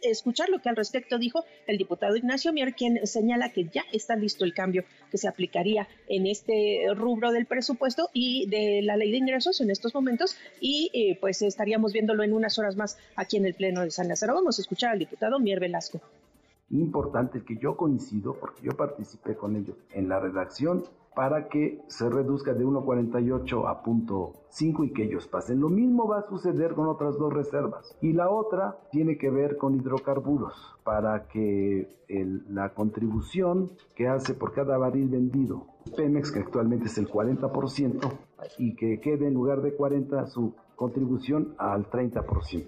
escuchar lo que al respecto dijo el diputado Ignacio Mier, quien señala que ya está listo el cambio que se aplicaría en este rubro del presupuesto y de la ley de ingresos en estos momentos y eh, pues estaríamos viéndolo en unas horas más aquí en el Pleno de San Lázaro. Vamos a escuchar al diputado Mier Velasco. Importante que yo coincido, porque yo participé con ellos en la redacción para que se reduzca de 1.48 a 0.5 y que ellos pasen. Lo mismo va a suceder con otras dos reservas. Y la otra tiene que ver con hidrocarburos, para que la contribución que hace por cada barril vendido Pemex, que actualmente es el 40%, y que quede en lugar de 40 su contribución al 30%.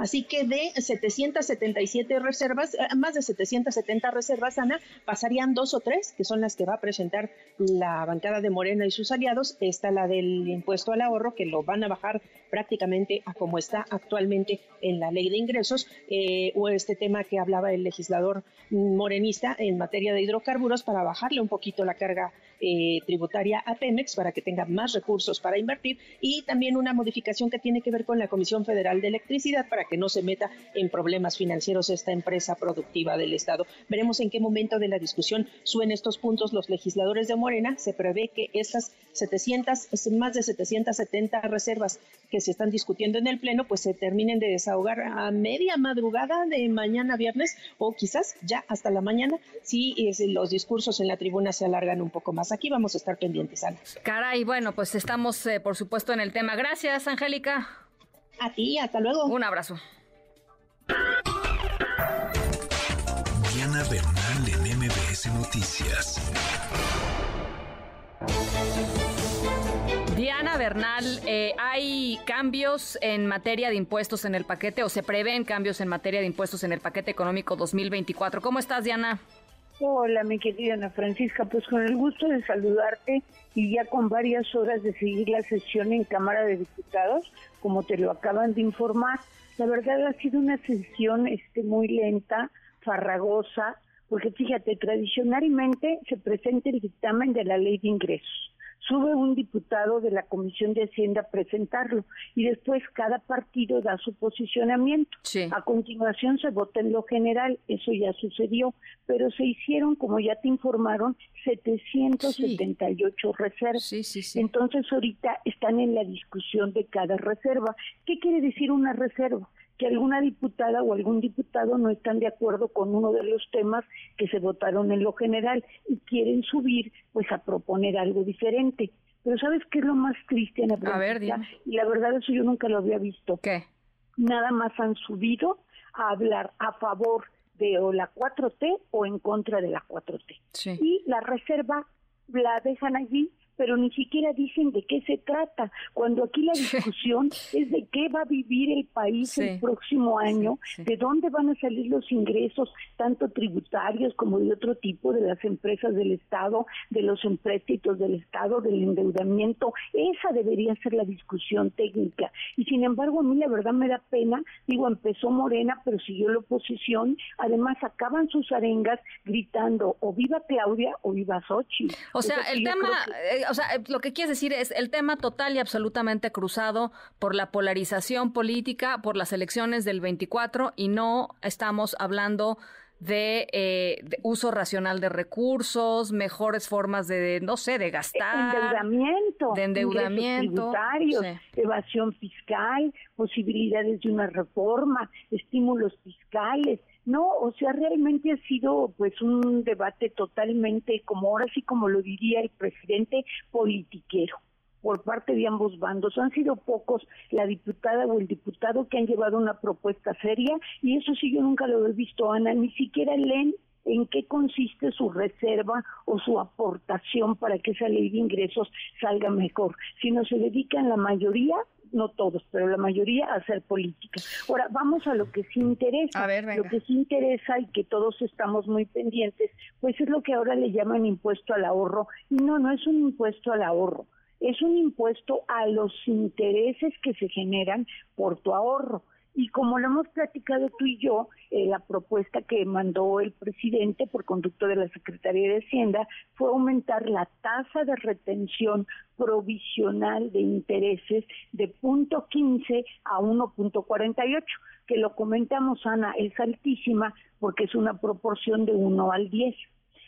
Así que de 777 reservas, eh, más de 770 reservas, Ana, pasarían dos o tres, que son las que va a presentar la bancada de Morena y sus aliados. Está la del impuesto al ahorro, que lo van a bajar prácticamente a como está actualmente en la ley de ingresos, eh, o este tema que hablaba el legislador morenista en materia de hidrocarburos para bajarle un poquito la carga eh, tributaria a Pemex para que tenga más recursos para invertir y también una modificación que tiene que ver con la Comisión Federal de Electricidad para que no se meta en problemas financieros esta empresa productiva del Estado. Veremos en qué momento de la discusión suben estos puntos los legisladores de Morena. Se prevé que estas 700, más de 770 reservas que se están discutiendo en el Pleno, pues se terminen de desahogar a media madrugada de mañana viernes o quizás ya hasta la mañana si los discursos en la tribuna se alargan un poco más aquí vamos a estar pendientes, Ana. Caray, bueno, pues estamos, eh, por supuesto, en el tema. Gracias, Angélica. A ti, hasta luego. Un abrazo. Diana Bernal en MBS Noticias. Diana Bernal, eh, ¿hay cambios en materia de impuestos en el paquete o se prevén cambios en materia de impuestos en el paquete económico 2024? ¿Cómo estás, Diana? Hola, mi querida Ana Francisca, pues con el gusto de saludarte y ya con varias horas de seguir la sesión en Cámara de Diputados, como te lo acaban de informar. La verdad ha sido una sesión este, muy lenta, farragosa, porque fíjate, tradicionalmente se presenta el dictamen de la ley de ingresos. Sube un diputado de la Comisión de Hacienda a presentarlo y después cada partido da su posicionamiento. A continuación se vota en lo general, eso ya sucedió, pero se hicieron, como ya te informaron, 778 reservas. Entonces ahorita están en la discusión de cada reserva. ¿Qué quiere decir una reserva? Que alguna diputada o algún diputado no están de acuerdo con uno de los temas que se votaron en lo general y quieren subir pues a proponer algo diferente. Pero ¿sabes qué es lo más triste, Ana A ver, Y la verdad eso yo nunca lo había visto. ¿Qué? Nada más han subido a hablar a favor de o la 4T o en contra de la 4T. Y la reserva la dejan allí pero ni siquiera dicen de qué se trata, cuando aquí la discusión es de qué va a vivir el país el próximo año, de dónde van a salir los ingresos, tanto tributarios como de otro tipo, de las empresas del Estado, de los empréstitos del Estado, del endeudamiento. Esa debería ser la discusión técnica. Y sin embargo, a mí la verdad me da pena, digo, empezó Morena, pero siguió la oposición, además acaban sus arengas gritando o viva Claudia o viva Sochi. O sea, el tema, o sea, lo que quieres decir es el tema total y absolutamente cruzado por la polarización política, por las elecciones del 24 y no estamos hablando eh, de, uso racional de recursos, mejores formas de, no sé, de gastar. Endeudamiento. De endeudamiento. Tributarios, evasión fiscal, posibilidades de una reforma, estímulos fiscales. No, o sea, realmente ha sido pues un debate totalmente, como ahora sí como lo diría el presidente, politiquero por parte de ambos bandos. Han sido pocos la diputada o el diputado que han llevado una propuesta seria y eso sí yo nunca lo he visto, Ana, ni siquiera leen en qué consiste su reserva o su aportación para que esa ley de ingresos salga mejor, sino se dedican la mayoría no todos, pero la mayoría a hacer política. Ahora, vamos a lo que sí interesa. lo que sí interesa y que todos estamos muy pendientes, pues es lo que ahora le llaman impuesto al ahorro. Y no, no es un impuesto al ahorro, es un impuesto a los intereses que se generan por tu ahorro. Y como lo hemos platicado tú y yo, eh, la propuesta que mandó el presidente por conducto de la Secretaría de Hacienda fue aumentar la tasa de retención provisional de intereses de punto 15 a 1.48, que lo comentamos, Ana, es altísima porque es una proporción de 1 al 10.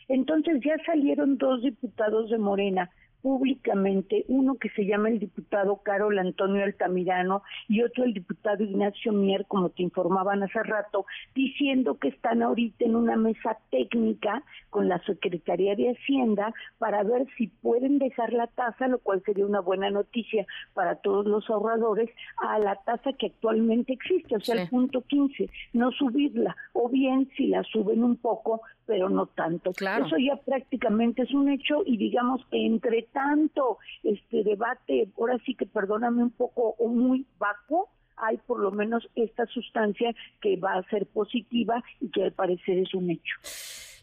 Entonces ya salieron dos diputados de Morena públicamente, uno que se llama el diputado Carol Antonio Altamirano y otro el diputado Ignacio Mier, como te informaban hace rato, diciendo que están ahorita en una mesa técnica con la Secretaría de Hacienda para ver si pueden dejar la tasa, lo cual sería una buena noticia para todos los ahorradores, a la tasa que actualmente existe, o sea, el punto 15, no subirla, o bien si la suben un poco, pero no tanto. Claro. Eso ya prácticamente es un hecho y digamos que entre tanto este debate, ahora sí que perdóname un poco o muy vacuo, hay por lo menos esta sustancia que va a ser positiva y que al parecer es un hecho.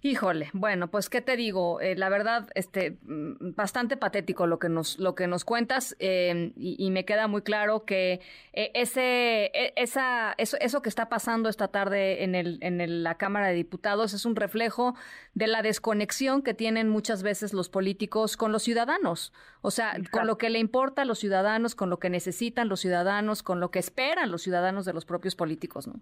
Híjole, bueno, pues qué te digo, eh, la verdad, este, mm, bastante patético lo que nos, lo que nos cuentas em, y, me queda muy claro que eh, ese, e, esa, eso, eso que está pasando esta tarde en, el, en la Cámara de Diputados es un reflejo de la desconexión que tienen muchas veces los políticos con los ciudadanos, o sea, con lo que le importa a los ciudadanos, con lo que necesitan los ciudadanos, con lo que esperan los ciudadanos de los propios políticos, ¿no?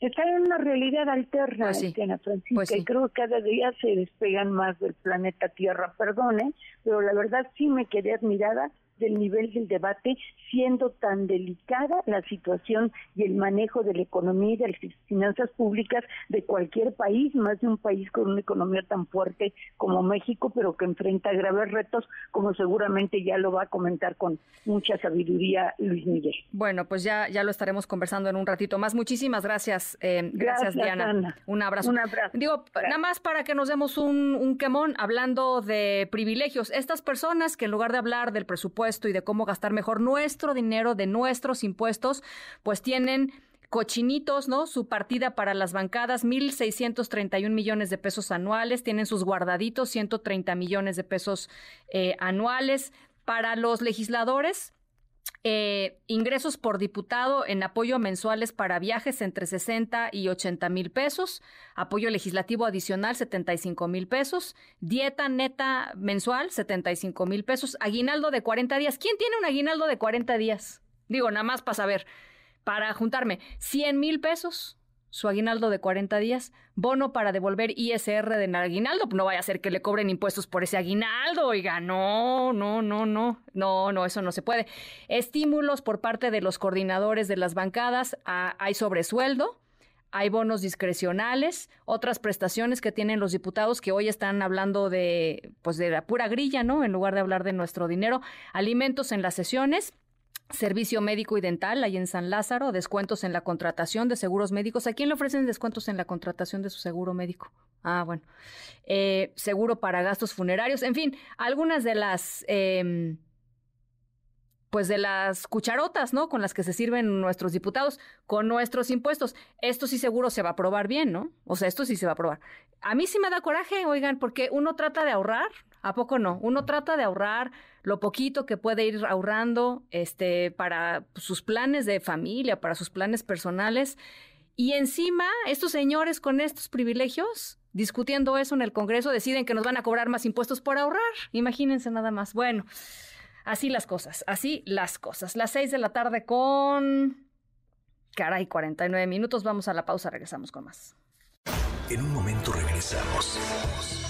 Están en una realidad alterna, pues Francisca, pues y creo que cada día se despegan más del planeta Tierra, perdone, pero la verdad sí me quedé admirada del nivel del debate, siendo tan delicada la situación y el manejo de la economía y de las finanzas públicas de cualquier país, más de un país con una economía tan fuerte como México, pero que enfrenta graves retos, como seguramente ya lo va a comentar con mucha sabiduría Luis Miguel. Bueno, pues ya, ya lo estaremos conversando en un ratito más. Muchísimas gracias, eh, gracias, Diana. Un abrazo. Un abrazo. Digo, nada más para que nos demos un, un quemón hablando de privilegios. Estas personas que en lugar de hablar del presupuesto, y de cómo gastar mejor nuestro dinero de nuestros impuestos, pues tienen cochinitos, ¿no? Su partida para las bancadas, 1.631 millones de pesos anuales, tienen sus guardaditos, 130 millones de pesos eh, anuales. Para los legisladores, eh, ingresos por diputado en apoyo mensuales para viajes entre 60 y 80 mil pesos, apoyo legislativo adicional 75 mil pesos, dieta neta mensual 75 mil pesos, aguinaldo de 40 días. ¿Quién tiene un aguinaldo de 40 días? Digo, nada más para saber, para juntarme, 100 mil pesos su aguinaldo de 40 días, bono para devolver ISR de aguinaldo, no vaya a ser que le cobren impuestos por ese aguinaldo, oiga, no, no, no, no, no, no, eso no se puede. Estímulos por parte de los coordinadores de las bancadas, ah, hay sobresueldo, hay bonos discrecionales, otras prestaciones que tienen los diputados que hoy están hablando de, pues de la pura grilla, ¿no? En lugar de hablar de nuestro dinero, alimentos en las sesiones Servicio médico y dental, ahí en San Lázaro, descuentos en la contratación de seguros médicos. ¿A quién le ofrecen descuentos en la contratación de su seguro médico? Ah, bueno. Eh, seguro para gastos funerarios, en fin, algunas de las... Em, pues de las cucharotas, ¿no? Con las que se sirven nuestros diputados, con nuestros impuestos. Esto sí seguro se va a aprobar bien, ¿no? O sea, esto sí se va a aprobar. A mí sí me da coraje, oigan, porque uno trata de ahorrar, ¿a poco no? Uno trata de ahorrar lo poquito que puede ir ahorrando este, para sus planes de familia, para sus planes personales. Y encima, estos señores con estos privilegios, discutiendo eso en el Congreso, deciden que nos van a cobrar más impuestos por ahorrar. Imagínense nada más. Bueno. Así las cosas, así las cosas. Las seis de la tarde con... Caray, 49 minutos. Vamos a la pausa, regresamos con más. En un momento regresamos.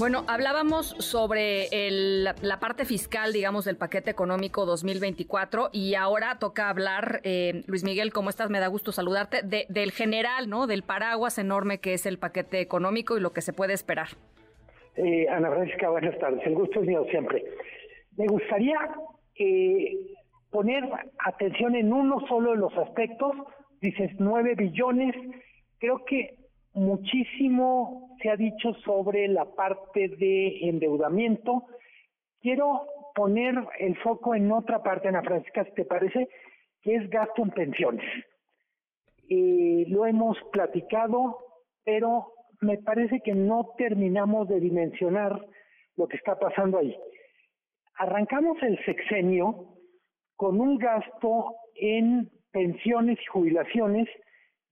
Bueno, hablábamos sobre la parte fiscal, digamos, del paquete económico 2024 y ahora toca hablar, eh, Luis Miguel, ¿cómo estás? Me da gusto saludarte, del general, ¿no? Del paraguas enorme que es el paquete económico y lo que se puede esperar. Eh, Ana Francisca, buenas tardes. El gusto es mío siempre. Me gustaría que poner atención en uno solo de los aspectos, dices nueve billones, creo que muchísimo se ha dicho sobre la parte de endeudamiento. Quiero poner el foco en otra parte, Ana Francisca, si te parece, que es gasto en pensiones. Eh, lo hemos platicado, pero me parece que no terminamos de dimensionar lo que está pasando ahí. Arrancamos el sexenio con un gasto en pensiones y jubilaciones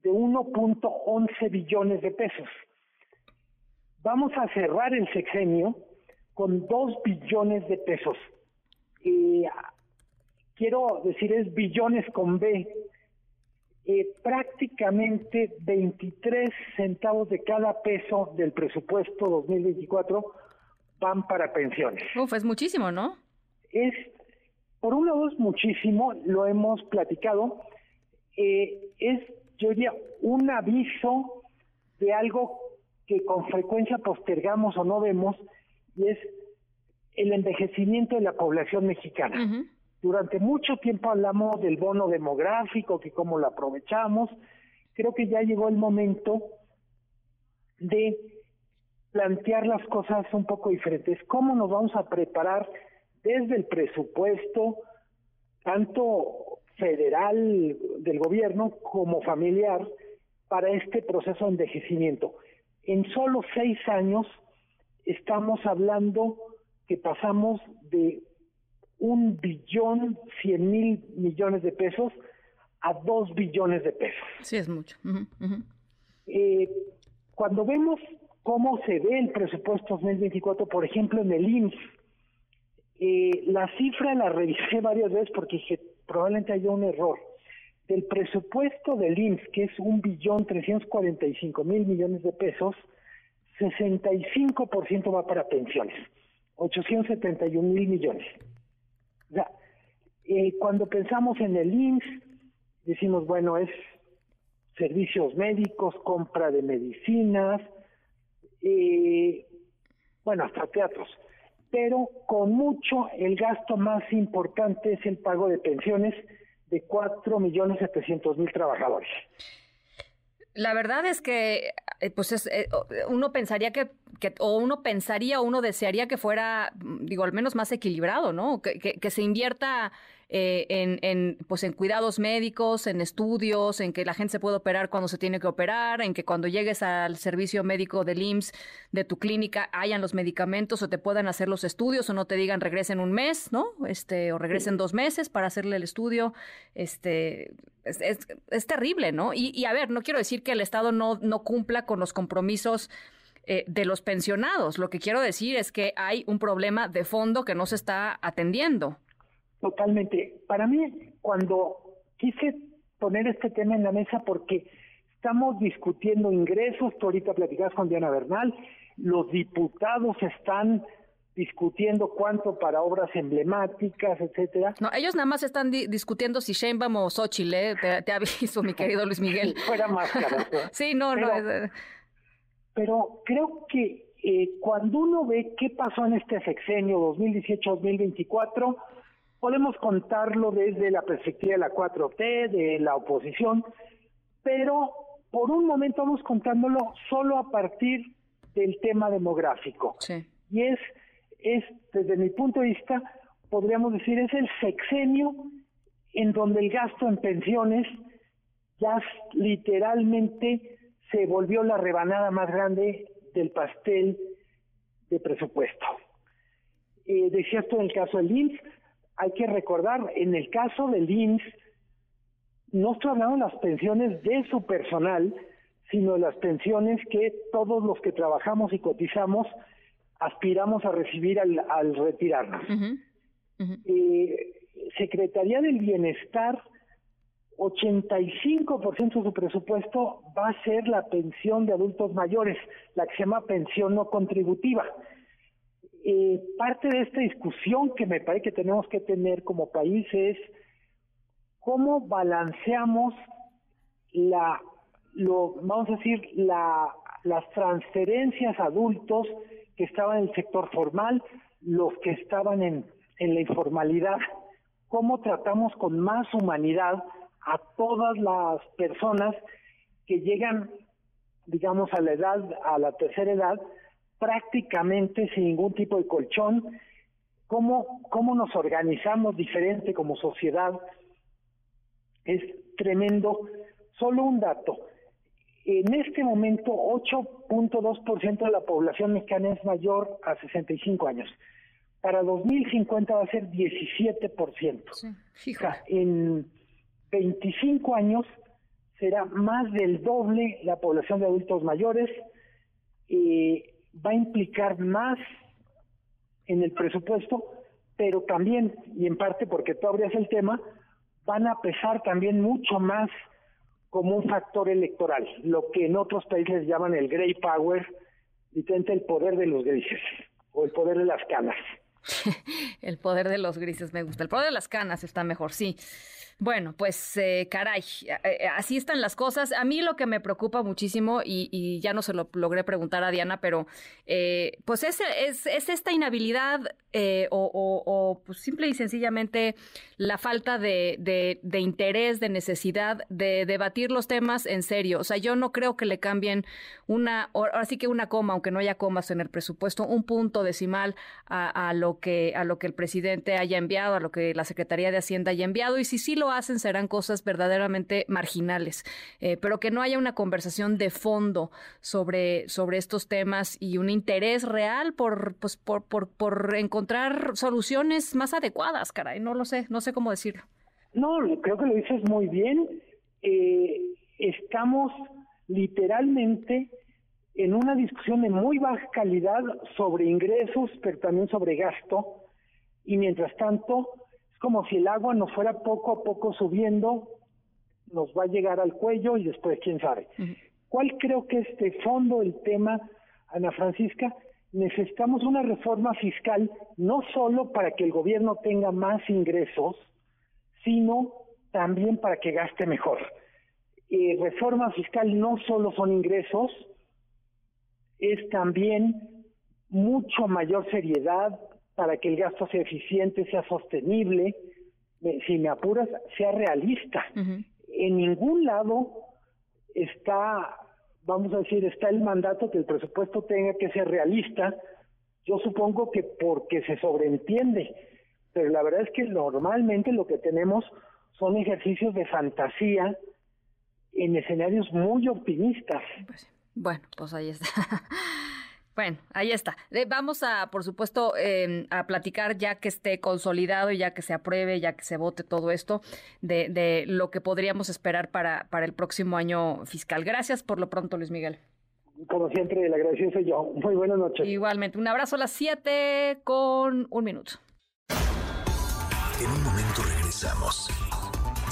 de 1.11 billones de pesos. Vamos a cerrar el sexenio con 2 billones de pesos. Y quiero decir, es billones con B. Eh, prácticamente 23 centavos de cada peso del presupuesto 2024 van para pensiones. Uf, es muchísimo, ¿no? Es por un lado es muchísimo, lo hemos platicado, eh, es, yo diría, un aviso de algo que con frecuencia postergamos o no vemos, y es el envejecimiento de la población mexicana. Durante mucho tiempo hablamos del bono demográfico, que cómo lo aprovechamos. Creo que ya llegó el momento de plantear las cosas un poco diferentes. ¿Cómo nos vamos a preparar desde el presupuesto, tanto federal del gobierno como familiar, para este proceso de envejecimiento. En solo seis años estamos hablando que pasamos de un billón cien mil millones de pesos a dos billones de pesos. Sí, es mucho. Eh, cuando vemos cómo se ve el presupuesto 2024, por ejemplo, en el IMSS, eh, la cifra la revisé varias veces porque dije, probablemente haya un error. Del presupuesto del IMSS, que es un billón trescientos cuarenta y cinco mil millones de pesos, 65% va para pensiones, 871 mil millones. O sea, Eh, cuando pensamos en el IMSS, decimos, bueno, es servicios médicos, compra de medicinas, eh, bueno, hasta teatros. Pero con mucho el gasto más importante es el pago de pensiones de 4 millones 700 mil trabajadores. La verdad es que, eh, pues es, eh, uno pensaría que, que, o uno pensaría, o uno desearía que fuera, digo, al menos más equilibrado, ¿no? Que, que, que se invierta eh, en, en, pues en cuidados médicos, en estudios, en que la gente se puede operar cuando se tiene que operar, en que cuando llegues al servicio médico del IMSS de tu clínica hayan los medicamentos o te puedan hacer los estudios o no te digan regresen un mes, ¿no? Este, o regresen dos meses para hacerle el estudio. Este, es, es, terrible, ¿no? Y, y, a ver, no quiero decir que el Estado no, no cumpla con los compromisos eh, de los pensionados. Lo que quiero decir es que hay un problema de fondo que no se está atendiendo. Totalmente. Para mí, cuando quise poner este tema en la mesa, porque estamos discutiendo ingresos, tú ahorita platicabas con Diana Bernal, los diputados están discutiendo cuánto para obras emblemáticas, etcétera. No, ellos nada más están di discutiendo si Sheinbaum o Xochitl, ¿eh? te, te, aviso, mi querido Luis Miguel. Si fuera más caro. sí, no, pero, no. Es... Pero creo que eh, cuando uno ve qué pasó en este sexenio 2018-2024, podemos contarlo desde la perspectiva de la 4T, de la oposición, pero por un momento vamos contándolo solo a partir del tema demográfico. Sí. Y es, es, desde mi punto de vista, podríamos decir, es el sexenio en donde el gasto en pensiones ya literalmente se volvió la rebanada más grande del pastel de presupuesto. Eh, decía esto en el caso del IMSS, hay que recordar, en el caso del IMSS, no estoy hablando de las pensiones de su personal, sino de las pensiones que todos los que trabajamos y cotizamos aspiramos a recibir al, al retirarnos. Uh -huh. Uh -huh. Eh, Secretaría del Bienestar, 85% de su presupuesto va a ser la pensión de adultos mayores, la que se llama pensión no contributiva. Eh, parte de esta discusión que me parece que tenemos que tener como país es cómo balanceamos la, lo, vamos a decir, la, las transferencias adultos que estaban en el sector formal, los que estaban en, en la informalidad, cómo tratamos con más humanidad a todas las personas que llegan, digamos, a la edad, a la tercera edad, prácticamente sin ningún tipo de colchón, cómo, cómo nos organizamos diferente como sociedad, es tremendo. Solo un dato, en este momento 8.2% de la población mexicana es mayor a 65 años. Para 2050 va a ser 17%. Sí, o sea, en 25 años será más del doble la población de adultos mayores. Eh, va a implicar más en el presupuesto, pero también, y en parte porque tú abrías el tema, van a pesar también mucho más como un factor electoral, lo que en otros países llaman el grey power, intenta el poder de los grises o el poder de las canas. el poder de los grises me gusta. El poder de las canas está mejor, sí. Bueno, pues eh, caray, eh, así están las cosas. A mí lo que me preocupa muchísimo, y, y ya no se lo logré preguntar a Diana, pero eh, pues es, es, es, esta inhabilidad eh, o, o, o, pues simple y sencillamente la falta de, interés, de necesidad de debatir los temas en serio. O sea, yo no creo que le cambien una, ahora sí que una coma, aunque no haya comas en el presupuesto, un punto decimal a, a, lo que, a lo que el presidente haya enviado, a lo que la Secretaría de Hacienda haya enviado, y si sí lo hacen serán cosas verdaderamente marginales, eh, pero que no haya una conversación de fondo sobre, sobre estos temas y un interés real por, pues, por, por, por encontrar soluciones más adecuadas, caray, no lo sé, no sé cómo decirlo. No, creo que lo dices muy bien. Eh, estamos literalmente en una discusión de muy baja calidad sobre ingresos, pero también sobre gasto, y mientras tanto como si el agua nos fuera poco a poco subiendo, nos va a llegar al cuello y después quién sabe. Uh -huh. ¿Cuál creo que es de fondo el tema, Ana Francisca? Necesitamos una reforma fiscal no solo para que el gobierno tenga más ingresos, sino también para que gaste mejor. Eh, reforma fiscal no solo son ingresos, es también mucho mayor seriedad para que el gasto sea eficiente, sea sostenible, si me apuras, sea realista. En ningún lado está, vamos a decir, está el mandato que el presupuesto tenga que ser realista. Yo supongo que porque se sobreentiende, pero la verdad es que normalmente lo que tenemos son ejercicios de fantasía en escenarios muy optimistas. Pues, bueno, pues ahí está. Bueno, ahí está. Eh, vamos a, por supuesto, em, a platicar ya que esté consolidado y ya que se apruebe, ya que se vote todo esto, de, de lo que podríamos esperar para, para el próximo año fiscal. Gracias por lo pronto, Luis Miguel. Como siempre, el agradecido soy yo. Muy buenas noches. Igualmente, un abrazo a las 7 con un minuto. En un momento regresamos.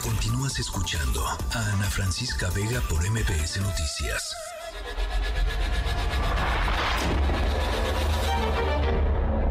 Continúas escuchando a Ana Francisca Vega por MBS Noticias.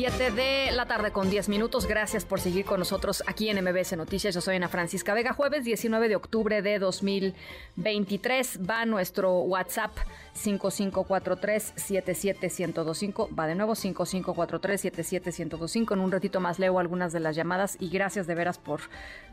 7 de la tarde con 10 minutos. Gracias por seguir con nosotros aquí en MBS Noticias. Yo soy Ana Francisca Vega. Jueves 19 de octubre de 2023 va nuestro WhatsApp 5543-77125. Va de nuevo 5543-77125. En un ratito más leo algunas de las llamadas y gracias de veras por,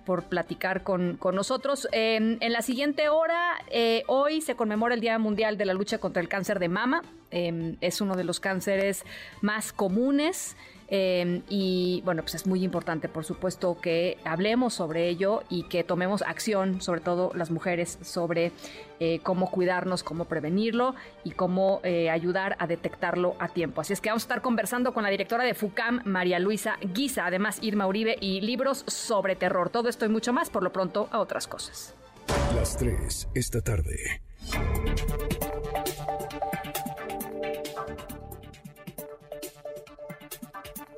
por platicar con, con nosotros. en la siguiente hora, eh, hoy se conmemora el Día Mundial de la Lucha contra el Cáncer de Mama. Em, es uno de los cánceres más comunes. Em, y bueno, pues es muy importante, por supuesto, que hablemos sobre ello y que tomemos acción, sobre todo las mujeres, sobre eh, cómo cuidarnos, cómo prevenirlo y cómo eh, ayudar a detectarlo a tiempo. Así es que vamos a estar conversando con la directora de FUCAM, María Luisa Guisa, además Irma Uribe y libros sobre terror. Todo esto y mucho más, por lo pronto, a otras cosas. Las tres esta tarde.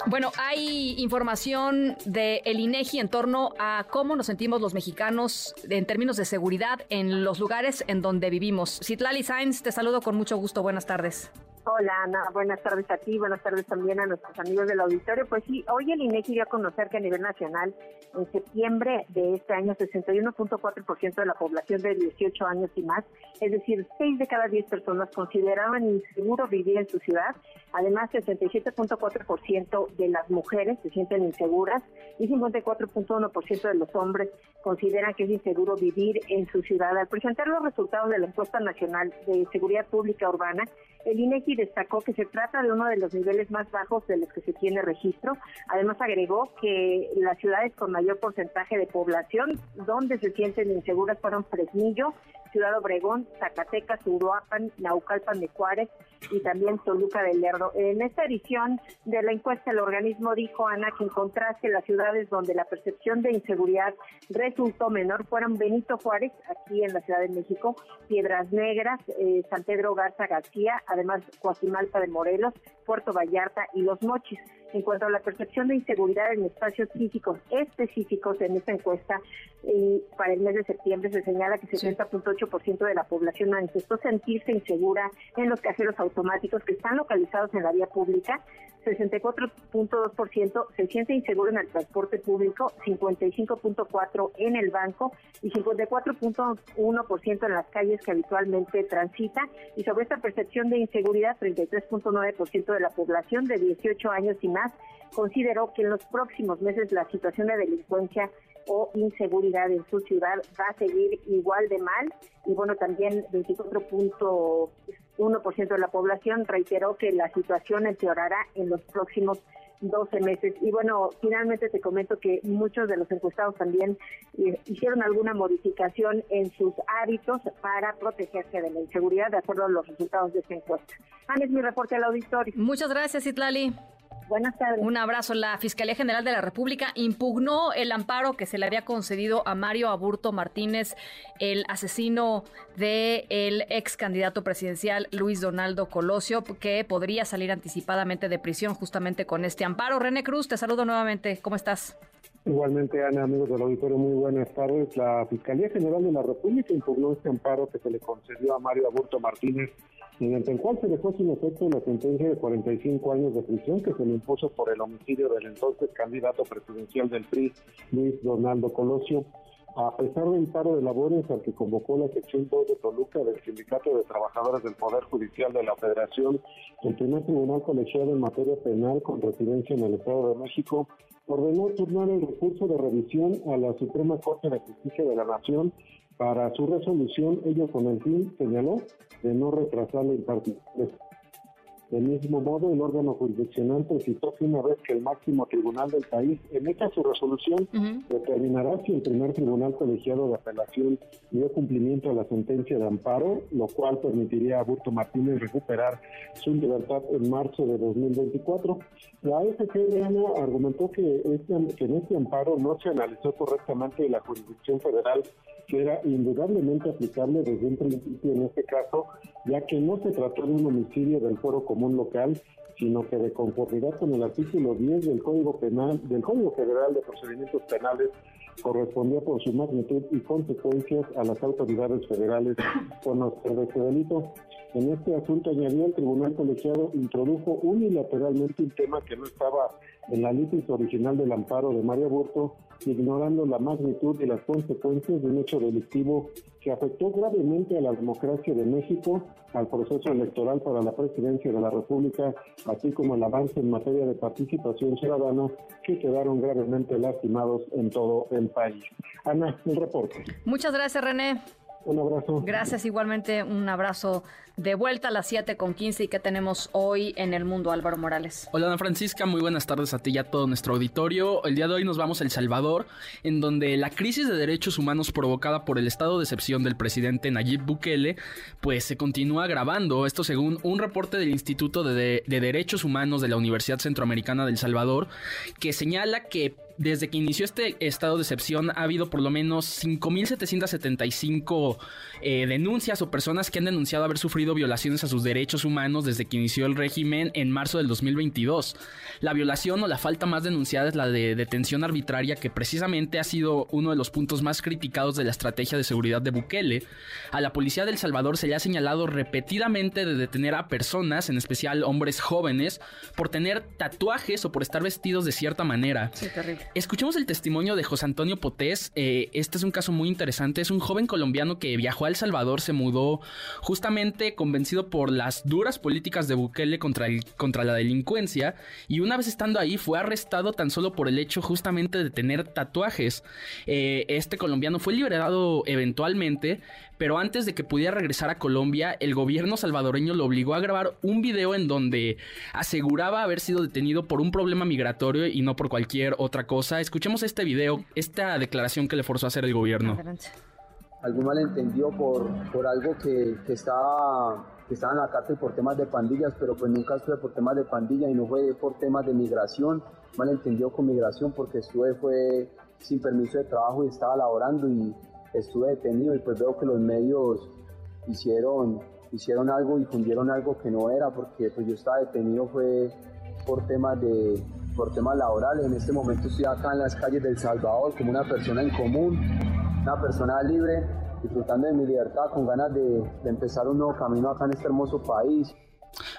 Bueno, hay información de el INEGI en torno a cómo nos sentimos los mexicanos en términos de seguridad en los lugares en donde vivimos. Citlali Sainz, te saludo con mucho gusto. Buenas tardes. Hola Ana, buenas tardes a ti, buenas tardes también a nuestros amigos del auditorio. Pues sí, hoy el INEGI dio a conocer que a nivel nacional, en septiembre de este año, 61.4% de la población de 18 años y más, es decir, 6 de cada 10 personas consideraban inseguro vivir en su ciudad. Además, 67.4% de las mujeres se sienten inseguras y 54.1% de los hombres consideran que es inseguro vivir en su ciudad. Al presentar los resultados de la encuesta nacional de seguridad pública urbana, el INEGI destacó que se trata de uno de los niveles más bajos de los que se tiene registro. Además agregó que las ciudades con mayor porcentaje de población donde se sienten inseguras fueron Fresnillo, Ciudad Obregón, Zacatecas, Uruapan, Naucalpan de Juárez y también Toluca del Lerdo. En esta edición de la encuesta, el organismo dijo, Ana, que en contraste las ciudades donde la percepción de inseguridad resultó menor fueron Benito Juárez, aquí en la Ciudad de México, Piedras Negras, eh, San Pedro Garza García, además Coajimalpa de Morelos, Puerto Vallarta y Los Mochis. En cuanto a la percepción de inseguridad en espacios físicos específicos en esta encuesta, y para el mes de septiembre se señala que 60.8% de la población manifestó sentirse insegura en los cajeros automáticos que están localizados en la vía pública, 64.2% se siente inseguro en el transporte público, 55.4% en el banco y 54.1% en las calles que habitualmente transita. Y sobre esta percepción de inseguridad, 33.9% de la población de 18 años y más consideró que en los próximos meses la situación de delincuencia o inseguridad en su ciudad va a seguir igual de mal y bueno, también 24.1% de la población reiteró que la situación empeorará en los próximos 12 meses. Y bueno, finalmente te comento que muchos de los encuestados también eh, hicieron alguna modificación en sus hábitos para protegerse de la inseguridad, de acuerdo a los resultados de esta encuesta. Ana, es mi reporte al auditorio. Muchas gracias, Itlali. Buenas tardes. Un abrazo. La Fiscalía General de la República impugnó el amparo que se le había concedido a Mario Aburto Martínez, el asesino del el ex candidato presidencial Luis Donaldo Colosio, que podría salir anticipadamente de prisión justamente con este amparo. René Cruz, te saludo nuevamente. ¿Cómo estás? Igualmente, Ana, amigos del auditorio, muy buenas tardes. La Fiscalía General de la República impugnó este amparo que se le concedió a Mario Aburto Martínez, mediante el cual se dejó sin efecto la sentencia de 45 años de prisión que se le impuso por el homicidio del entonces candidato presidencial del PRI, Luis Donaldo Colosio. A pesar del paro de labores al que convocó la sección 2 de Toluca del Sindicato de Trabajadores del Poder Judicial de la Federación, el primer tribunal colegiado en materia penal con residencia en el Estado de México ordenó turnar el recurso de revisión a la Suprema Corte de Justicia de la Nación para su resolución, ello con el fin, señaló, de no retrasar la impartición del mismo modo, el órgano jurisdiccional precisó que una vez que el máximo tribunal del país emita su resolución, determinará si el primer tribunal colegiado de apelación dio cumplimiento a la sentencia de amparo, lo cual permitiría a Burto Martínez recuperar su libertad en marzo de 2024. La AFP argumentó que, este, que en este amparo no se analizó correctamente la jurisdicción federal que era indudablemente aplicable desde un principio en este caso, ya que no se trató de un homicidio del foro común local, sino que de conformidad con el artículo 10 del Código Penal, del Código Federal de Procedimientos Penales, correspondía por su magnitud y consecuencias a las autoridades federales conocer de este delito. En este asunto, añadió, el Tribunal Colegiado introdujo unilateralmente un tema que no estaba en la litis original del amparo de María Burto, ignorando la magnitud y las consecuencias de un hecho delictivo que afectó gravemente a la democracia de México, al proceso electoral para la presidencia de la República, así como el avance en materia de participación ciudadana, que quedaron gravemente lastimados en todo el país. Ana, el reporte. Muchas gracias, René. Un abrazo. Gracias, igualmente un abrazo de vuelta a las 7 con 15 y que tenemos hoy en el mundo, Álvaro Morales. Hola, Ana Francisca, muy buenas tardes a ti y a todo nuestro auditorio. El día de hoy nos vamos a El Salvador, en donde la crisis de derechos humanos provocada por el estado de excepción del presidente Nayib Bukele, pues se continúa agravando. Esto según un reporte del Instituto de, de Derechos Humanos de la Universidad Centroamericana del Salvador, que señala que desde que inició este estado de excepción ha habido por lo menos 5.775 eh, denuncias o personas que han denunciado haber sufrido violaciones a sus derechos humanos desde que inició el régimen en marzo del 2022. La violación o la falta más denunciada es la de detención arbitraria que precisamente ha sido uno de los puntos más criticados de la estrategia de seguridad de Bukele. A la policía del Salvador se le ha señalado repetidamente de detener a personas, en especial hombres jóvenes, por tener tatuajes o por estar vestidos de cierta manera. Sí, terrible. Escuchemos el testimonio de José Antonio Potés. Eh, este es un caso muy interesante. Es un joven colombiano que viajó a El Salvador, se mudó justamente convencido por las duras políticas de Bukele contra, el, contra la delincuencia y una vez estando ahí fue arrestado tan solo por el hecho justamente de tener tatuajes. Eh, este colombiano fue liberado eventualmente, pero antes de que pudiera regresar a Colombia, el gobierno salvadoreño lo obligó a grabar un video en donde aseguraba haber sido detenido por un problema migratorio y no por cualquier otra cosa. Escuchemos este video, esta declaración que le forzó a hacer el gobierno. Algún malentendido por, por algo que, que estaba que estaba en la cárcel por temas de pandillas, pero pues nunca estuve por temas de pandilla y no fue por temas de migración, malentendido con migración porque estuve fue sin permiso de trabajo y estaba laborando y estuve detenido y pues veo que los medios hicieron, hicieron algo, difundieron algo que no era porque pues yo estaba detenido fue por temas de por temas laborales. En este momento estoy acá en las calles del Salvador como una persona en común, una persona libre, disfrutando de mi libertad, con ganas de, empezar un nuevo camino acá en este hermoso país.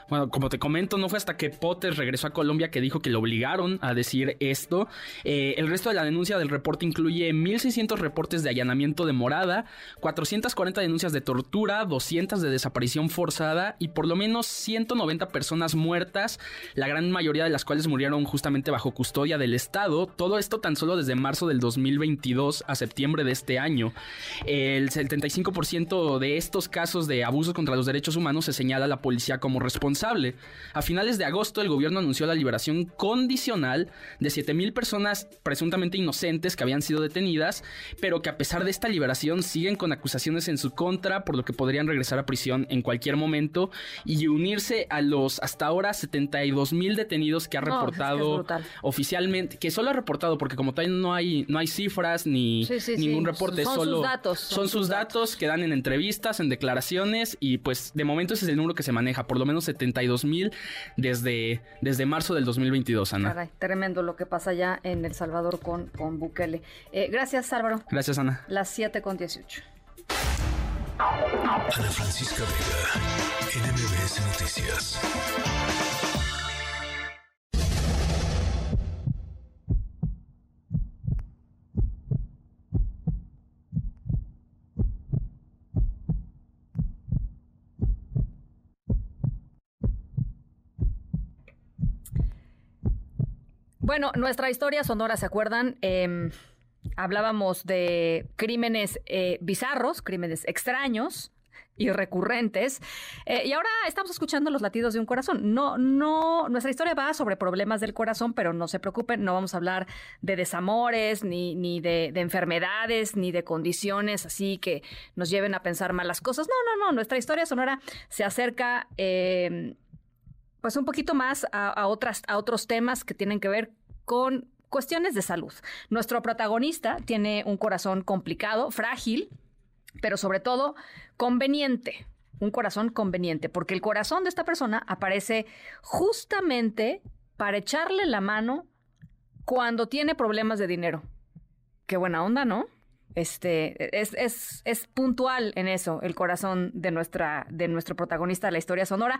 Bueno, como te comento, no fue hasta que Potter regresó a Colombia que dijo que lo obligaron a decir esto. Eh, el resto de la denuncia del reporte incluye 1.600 reportes de allanamiento de morada, 440 denuncias de tortura, 200 de desaparición forzada y por lo menos 190 personas muertas, la gran mayoría de las cuales murieron justamente bajo custodia del Estado. Todo esto tan solo desde marzo del 2022 a septiembre de este año. El 75% de estos casos de abusos contra los derechos humanos se señala a la policía como responsable. A finales de agosto, el gobierno anunció la liberación condicional de 7.000 personas presuntamente inocentes que habían sido detenidas, pero que a pesar de esta liberación siguen con acusaciones en su contra, por lo que podrían regresar a prisión en cualquier momento y unirse a los hasta ahora 72.000 detenidos que ha reportado oficialmente, que solo ha reportado, porque como tal no hay, no hay cifras ni ningún reporte, son solo sus datos, son, sus datos. que dan en entrevistas, en declaraciones y pues de momento ese es el número que se maneja, por lo menos 72 72 mil desde, desde marzo del 2022, Ana. Caray, tremendo lo que pasa ya en El Salvador con, con Bukele. Eh, gracias, Álvaro. Gracias, Ana. Las 7 con 18. Ana Francisca Vega, NMBS Noticias. Bueno, nuestra historia sonora, ¿se acuerdan? Eh, hablábamos de crímenes eh, bizarros, crímenes extraños y recurrentes. Eh, y ahora estamos escuchando los latidos de un corazón. No, no, nuestra historia va sobre problemas del corazón, pero no se preocupen, no vamos a hablar de desamores, ni, ni de, de, enfermedades, ni de condiciones así que nos lleven a pensar malas cosas. No, no, no, nuestra historia sonora se acerca eh, pues un poquito más a, otras, a otros temas que tienen que ver con cuestiones de salud. Nuestro protagonista tiene un corazón complicado, frágil, pero sobre todo conveniente. Un corazón conveniente, porque el corazón de esta persona aparece justamente para echarle la mano cuando tiene problemas de dinero. Qué buena onda, ¿no? Este, es, puntual en eso el corazón de, nuestro protagonista la historia sonora.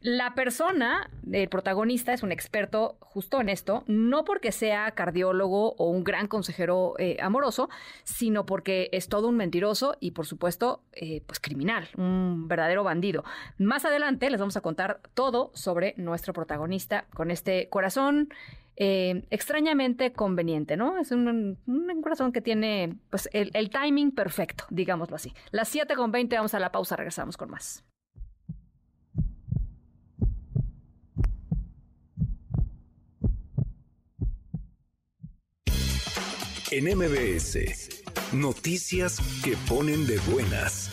La persona, el protagonista, es un experto justo en esto, no porque sea cardiólogo o un gran consejero eh, amoroso, sino porque es todo un mentiroso y, por supuesto, eh, pues criminal, un verdadero bandido. Más adelante les vamos a contar todo sobre nuestro protagonista con este corazón eh, extrañamente conveniente, ¿no? Es un, corazón que tiene pues, el, el timing perfecto, digámoslo así. Las 7 con 20, vamos a la pausa, regresamos con más. En MBS, noticias que ponen de buenas.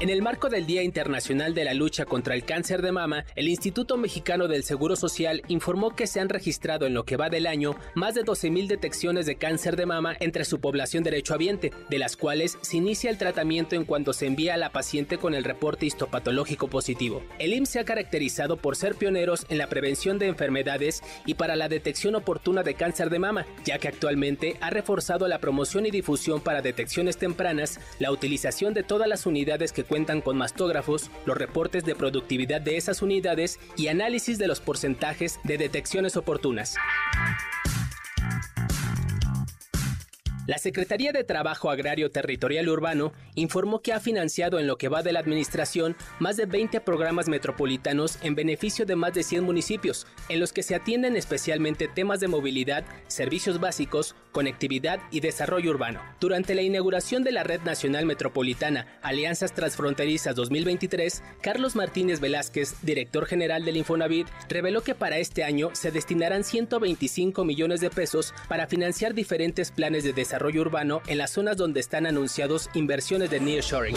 En el marco del Día Internacional de la Lucha contra el Cáncer de Mama, el Instituto Mexicano del Seguro Social informó que se han registrado en lo que va del año más de 12.000 detecciones de cáncer de mama entre su población derechohabiente, de las cuales se inicia el tratamiento en cuanto se envía a la paciente con el reporte histopatológico positivo. El IMSS se ha caracterizado por ser pioneros en la prevención de enfermedades y para la detección oportuna de cáncer de mama, ya que actualmente ha reforzado la promoción y difusión para detecciones tempranas, la utilización de todas las unidades que cuentan con mastógrafos, los reportes de productividad de esas unidades y análisis de los porcentajes de detecciones oportunas. La Secretaría de Trabajo Agrario Territorial Urbano informó que ha financiado en lo que va de la administración más de 20 programas metropolitanos en beneficio de más de 100 municipios, en los que se atienden especialmente temas de movilidad, servicios básicos, conectividad y desarrollo urbano. Durante la inauguración de la Red Nacional Metropolitana Alianzas Transfronterizas 2023, Carlos Martínez Velázquez, director general del Infonavit, reveló que para este año se destinarán 125 millones de pesos para financiar diferentes planes de desarrollo desarrollo urbano en las zonas donde están anunciados inversiones de nearshoring.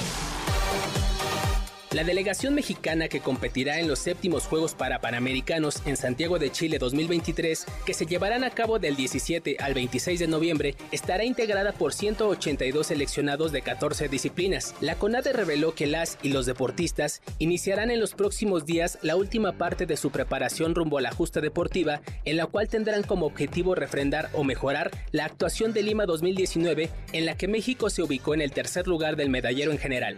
La delegación mexicana que competirá en los séptimos Juegos para Panamericanos en Santiago de Chile 2023, que se llevarán a cabo del 17 al 26 de noviembre, estará integrada por 182 seleccionados de 14 disciplinas. La CONADE reveló que las y los deportistas iniciarán en los próximos días la última parte de su preparación rumbo a la justa deportiva, en la cual tendrán como objetivo refrendar o mejorar la actuación de Lima 2019, en la que México se ubicó en el tercer lugar del medallero en general.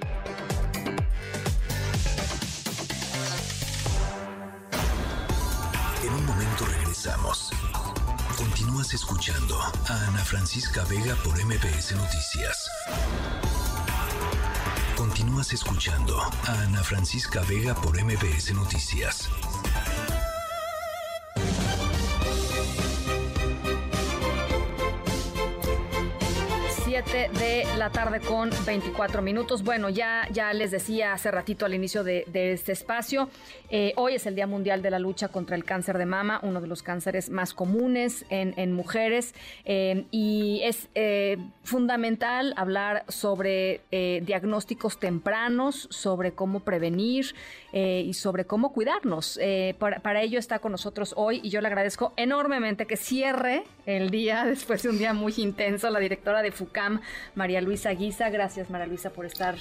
Continúas escuchando a Ana Francisca Vega por MPS Noticias. Continúas escuchando a Ana Francisca Vega por MPS Noticias. 7 de la tarde con 24 minutos. Bueno, ya, ya les decía hace ratito al inicio de, este espacio, eh, hoy es el Día Mundial de la Lucha contra el Cáncer de Mama, uno de los cánceres más comunes en, en mujeres, eh, y es eh, fundamental hablar sobre eh, diagnósticos tempranos, sobre cómo prevenir y sobre cómo cuidarnos. Para, para ello está con nosotros hoy y yo le agradezco enormemente que cierre el día después de un día muy intenso la directora de FUCAM, María Luisa Guisa. Gracias, María Luisa, por estar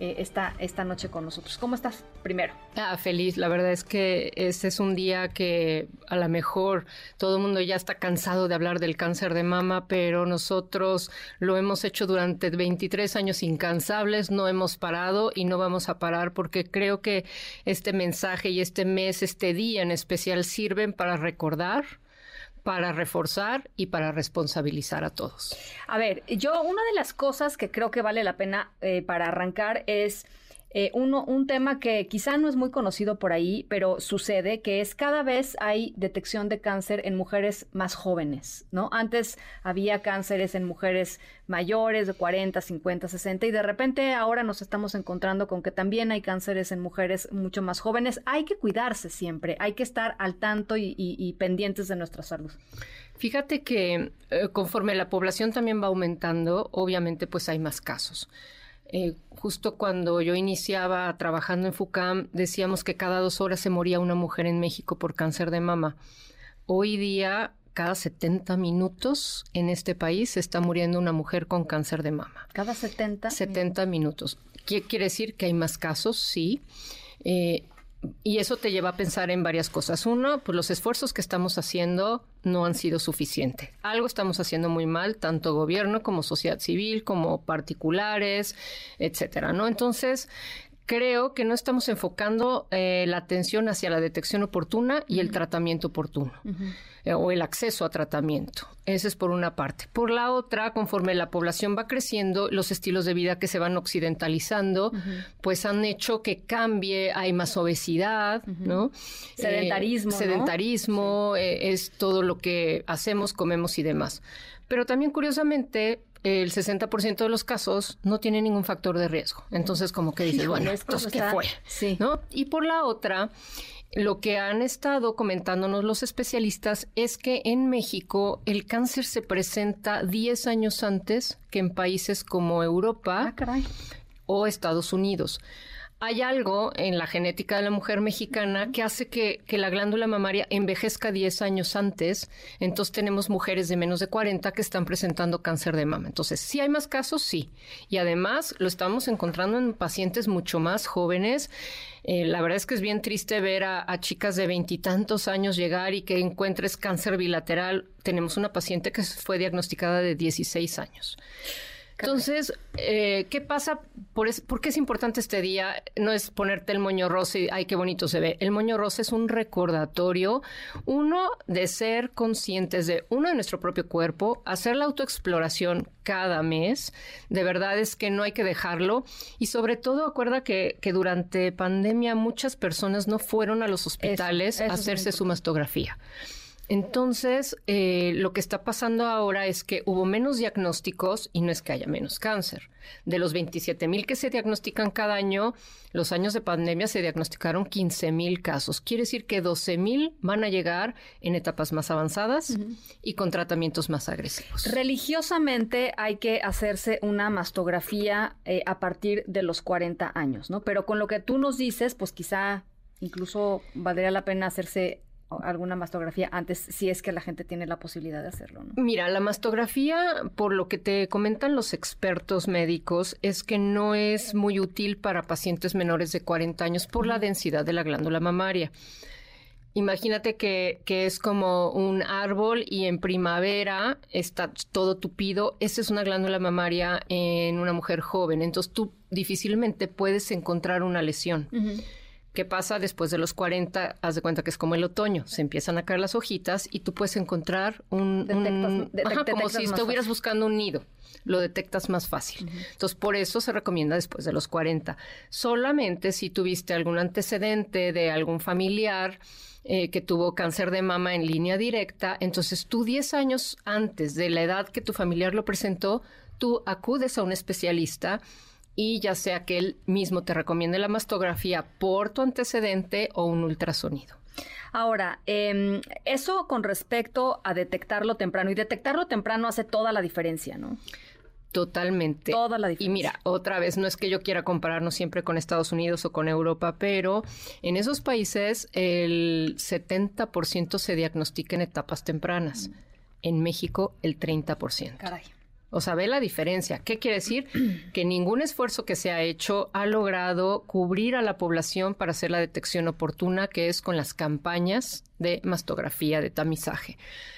eh, esta, esta noche con nosotros. ¿Cómo estás? Primero. Ah, feliz. La verdad es que este es un día que a lo mejor todo el mundo ya está cansado de hablar del cáncer de mama, pero nosotros lo hemos hecho durante 23 años incansables, no hemos parado y no vamos a parar porque creo que este mensaje y este mes, este día en especial sirven para recordar para reforzar y para responsabilizar a todos. A ver, yo una de las cosas que creo que vale la pena eh, para arrancar es eh, uno, un tema que quizá no es muy conocido por ahí, pero sucede, que es cada vez hay detección de cáncer en mujeres más jóvenes, ¿no? Antes había cánceres en mujeres mayores de 40, 50, 60 y de repente ahora nos estamos encontrando con que también hay cánceres en mujeres mucho más jóvenes. Hay que cuidarse siempre, hay que estar al tanto y, pendientes de nuestra salud. Fíjate que eh, conforme la población también va aumentando, obviamente pues hay más casos. Eh, justo cuando yo iniciaba trabajando en FUCAM, decíamos que cada dos horas se moría una mujer en México por cáncer de mama. Hoy día, cada 70 minutos en este país se está muriendo una mujer con cáncer de mama. ¿Cada 70? 70 minutos. ¿Qué quiere decir que hay más casos? Sí. Eh, y eso te lleva a pensar en varias cosas. Uno, pues los esfuerzos que estamos haciendo no han sido suficientes. Algo estamos haciendo muy mal, tanto gobierno como sociedad civil, como particulares, etcétera, ¿no? Entonces, creo que no estamos enfocando eh, la atención hacia la detección oportuna y el tratamiento oportuno. Eh, o el acceso a tratamiento. Ese es por una parte. Por la otra, conforme la población va creciendo, los estilos de vida que se van occidentalizando, pues han hecho que cambie, hay más obesidad, ¿no? Sedentarismo. Eh, sedentarismo, es todo lo que hacemos, comemos y demás. Pero también, curiosamente, el 60% de los casos no tiene ningún factor de riesgo. Entonces, como que dices, bueno, entonces, ¿qué fue? Sí. ¿No? Y por la otra, lo que han estado comentándonos los especialistas es que en México el cáncer se presenta 10 años antes que en países como Europa ah, o Estados Unidos hay algo en la genética de la mujer mexicana que hace que, la glándula mamaria envejezca 10 años antes. Entonces tenemos mujeres de menos de 40 que están presentando cáncer de mama. Entonces, sí hay más casos, sí. Y además lo estamos encontrando en pacientes mucho más jóvenes. Eh, la verdad es que es bien triste ver a, a chicas de veintitantos años llegar y que encuentres cáncer bilateral. Tenemos una paciente que fue diagnosticada de 16 años. Entonces, eh, ¿qué pasa? Por, qué es importante este día? No es ponerte el moño rosa y, ay, qué bonito se ve. El moño rosa es un recordatorio, uno, de ser conscientes de, uno, de nuestro propio cuerpo, hacer la autoexploración cada mes. De verdad es que no hay que dejarlo. Y sobre todo, acuerda que, que durante pandemia muchas personas no fueron a los hospitales a hacerse su mastografía. Entonces, eh, lo que está pasando ahora es que hubo menos diagnósticos y no es que haya menos cáncer. De los 27 mil que se diagnostican cada año, los años de pandemia se diagnosticaron 15 mil casos. Quiere decir que 12 mil van a llegar en etapas más avanzadas y con tratamientos más agresivos. Religiosamente hay que hacerse una mastografía eh, a partir de los 40 años, ¿no? Pero con lo que tú nos dices, pues quizá incluso valdría la pena hacerse alguna mastografía antes, si es que la gente tiene la posibilidad de hacerlo. ¿no? Mira, la mastografía, por lo que te comentan los expertos médicos, es que no es muy útil para pacientes menores de 40 años por la densidad de la glándula mamaria. Imagínate que, que, es como un árbol y en primavera está todo tupido. Esa es una glándula mamaria en una mujer joven. Entonces tú difícilmente puedes encontrar una lesión. ¿Qué pasa después de los 40? Haz de cuenta que es como el otoño, se empiezan a caer las hojitas y tú puedes encontrar un... como si estuvieras buscando un nido, lo detectas más fácil. Entonces, por eso se recomienda después de los 40. Solamente si tuviste algún antecedente de algún familiar eh, que tuvo cáncer de mama en línea directa, entonces tú 10 años antes de la edad que tu familiar lo presentó, tú acudes a un especialista y ya sea que él mismo te recomiende la mastografía por tu antecedente o un ultrasonido. Ahora, em, eso con respecto a detectarlo temprano, y detectarlo temprano hace toda la diferencia, ¿no? Totalmente. Toda la diferencia. Y mira, otra vez, no es que yo quiera compararnos siempre con Estados Unidos o con Europa, pero en esos países el 70% se diagnostica en etapas tempranas. En México, el 30%. Caray. O sea, ve la diferencia. ¿Qué quiere decir? Que ningún esfuerzo que se ha hecho ha logrado cubrir a la población para hacer la detección oportuna, que es con las campañas de mastografía, de tamizaje.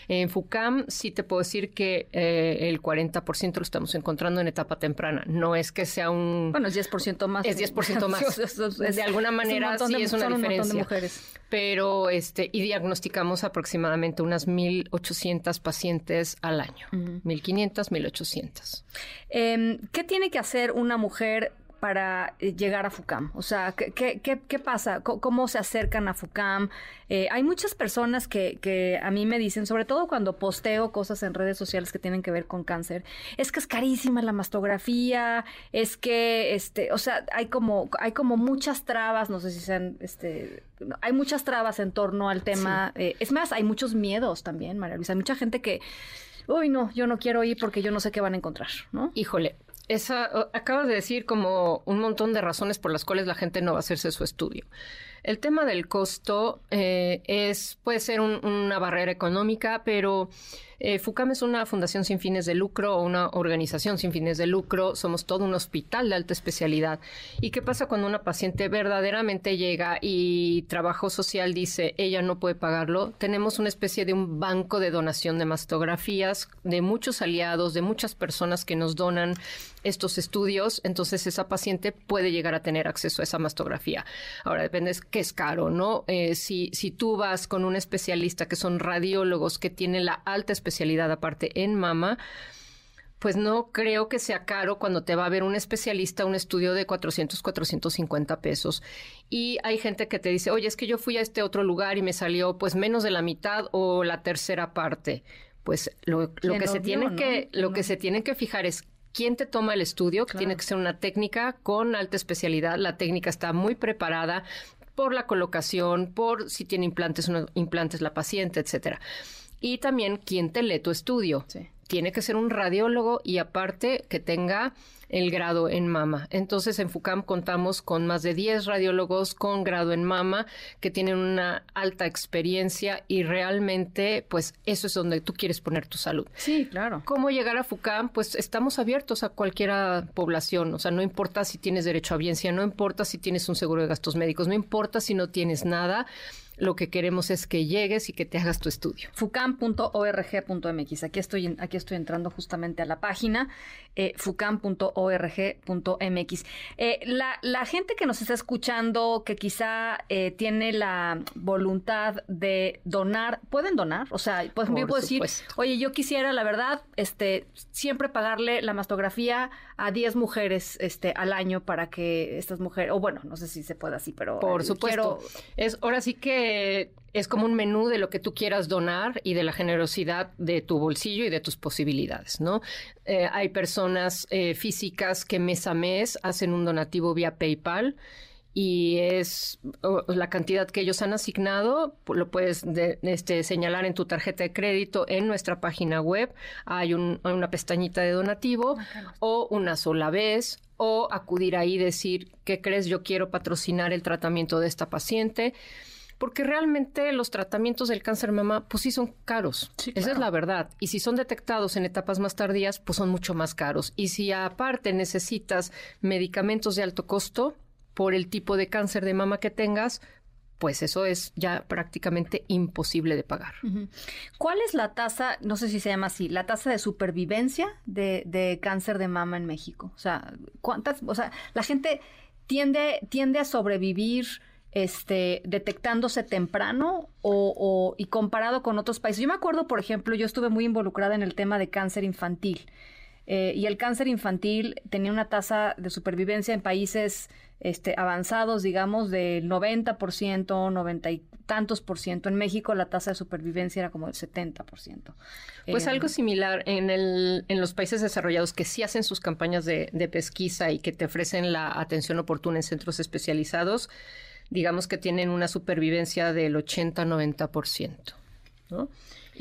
En FUCAM sí te puedo decir que eh, el 40% lo estamos encontrando en etapa temprana. No es que sea un... Bueno, es 10% más. Es 10% más. de alguna manera sí es una diferencia. mujeres. Pero, este, y diagnosticamos aproximadamente unas 1.800 pacientes al año. 1.500, 1.800. Eh, ¿Qué tiene que hacer una mujer para eh, llegar a FUCAM? O sea, ¿qué, qué, qué pasa? ¿Cómo se acercan a FUCAM? Eh, hay muchas personas que, que, a mí me dicen, sobre todo cuando posteo cosas en redes sociales que tienen que ver con cáncer, es que es carísima la mastografía, es que, este, o sea, hay como, hay como muchas trabas, no sé si sean, este, hay muchas trabas en torno al tema. Eh, es más, hay muchos miedos también, María Luisa. Hay mucha gente que, uy, no, yo no quiero ir porque yo no sé qué van a encontrar, ¿no? Híjole, esa, acabas de decir como un montón de razones por las cuales la gente no va a hacerse su estudio. El tema del costo eh, es, puede ser una barrera económica, pero eh, FUCAM es una fundación sin fines de lucro o una organización sin fines de lucro. Somos todo un hospital de alta especialidad. ¿Y qué pasa cuando una paciente verdaderamente llega y trabajo social dice ella no puede pagarlo? Tenemos una especie de un banco de donación de mastografías de muchos aliados, de muchas personas que nos donan estos estudios. Entonces esa paciente puede llegar a tener acceso a esa mastografía. Ahora depende que es caro, ¿no? Eh, si, si tú vas con un especialista que son radiólogos que tienen la alta especialidad, especialidad aparte en mama, pues no creo que sea caro cuando te va a ver un especialista un estudio de 400, 450 pesos. Y hay gente que te dice, oye, es que yo fui a este otro lugar y me salió pues menos de la mitad o la tercera parte. Pues lo, que se tiene que, lo que se tiene que fijar es quién te toma el estudio, que tiene que ser una técnica con alta especialidad. La técnica está muy preparada por la colocación, por si tiene implantes o no implantes la paciente, etcétera y también quién te lee tu estudio. Tiene que ser un radiólogo y aparte que tenga el grado en mama. Entonces en FUCAM contamos con más de 10 radiólogos con grado en mama que tienen una alta experiencia y realmente pues eso es donde tú quieres poner tu salud. Sí, claro. ¿Cómo llegar a FUCAM? Pues estamos abiertos a cualquier población, o sea, no importa si tienes derecho a audiencia, no importa si tienes un seguro de gastos médicos, no importa si no tienes nada lo que queremos es que llegues y que te hagas tu estudio. fucam.org.mx. Aquí estoy, aquí estoy entrando justamente a la página eh, fucam.org.mx. Eh, la, la, gente que nos está escuchando, que quizá eh, tiene la voluntad de donar, ¿pueden donar? O sea, pues yo puedo decir, oye, yo quisiera, la verdad, este, siempre pagarle la mastografía a 10 mujeres este, al año para que estas mujeres, o bueno, no sé si se puede así, pero... Por supuesto. Es, ahora sí que es como un menú de lo que tú quieras donar y de la generosidad de tu bolsillo y de tus posibilidades, ¿no? Eh, hay personas eh, físicas que mes a mes hacen un donativo vía PayPal y es la cantidad que ellos han asignado, lo puedes este, señalar en tu tarjeta de crédito en nuestra página web. Hay, una pestañita de donativo o una sola vez o acudir ahí y decir, ¿qué crees? Yo quiero patrocinar el tratamiento de esta paciente. Porque realmente los tratamientos del cáncer de mama, pues sí son caros. Esa es la verdad. Y si son detectados en etapas más tardías, pues son mucho más caros. Y si aparte necesitas medicamentos de alto costo, por el tipo de cáncer de mama que tengas, pues eso es ya prácticamente imposible de pagar. ¿Cuál es la tasa, no sé si se llama así, la tasa de supervivencia de, cáncer de mama en México? O sea, ¿cuántas, o sea, la gente tiende, tiende a sobrevivir este, detectándose temprano o, y comparado con otros países? Yo me acuerdo, por ejemplo, yo estuve muy involucrada en el tema de cáncer infantil. Eh, y el cáncer infantil tenía una tasa de supervivencia en países este, avanzados, digamos, del 90%, 90 y tantos por ciento. En México la tasa de supervivencia era como del 70%. Pues algo em, similar en, el, en los países desarrollados que sí hacen sus campañas de, de pesquisa y que te ofrecen la atención oportuna en centros especializados, digamos que tienen una supervivencia del 80-90%. ¿no?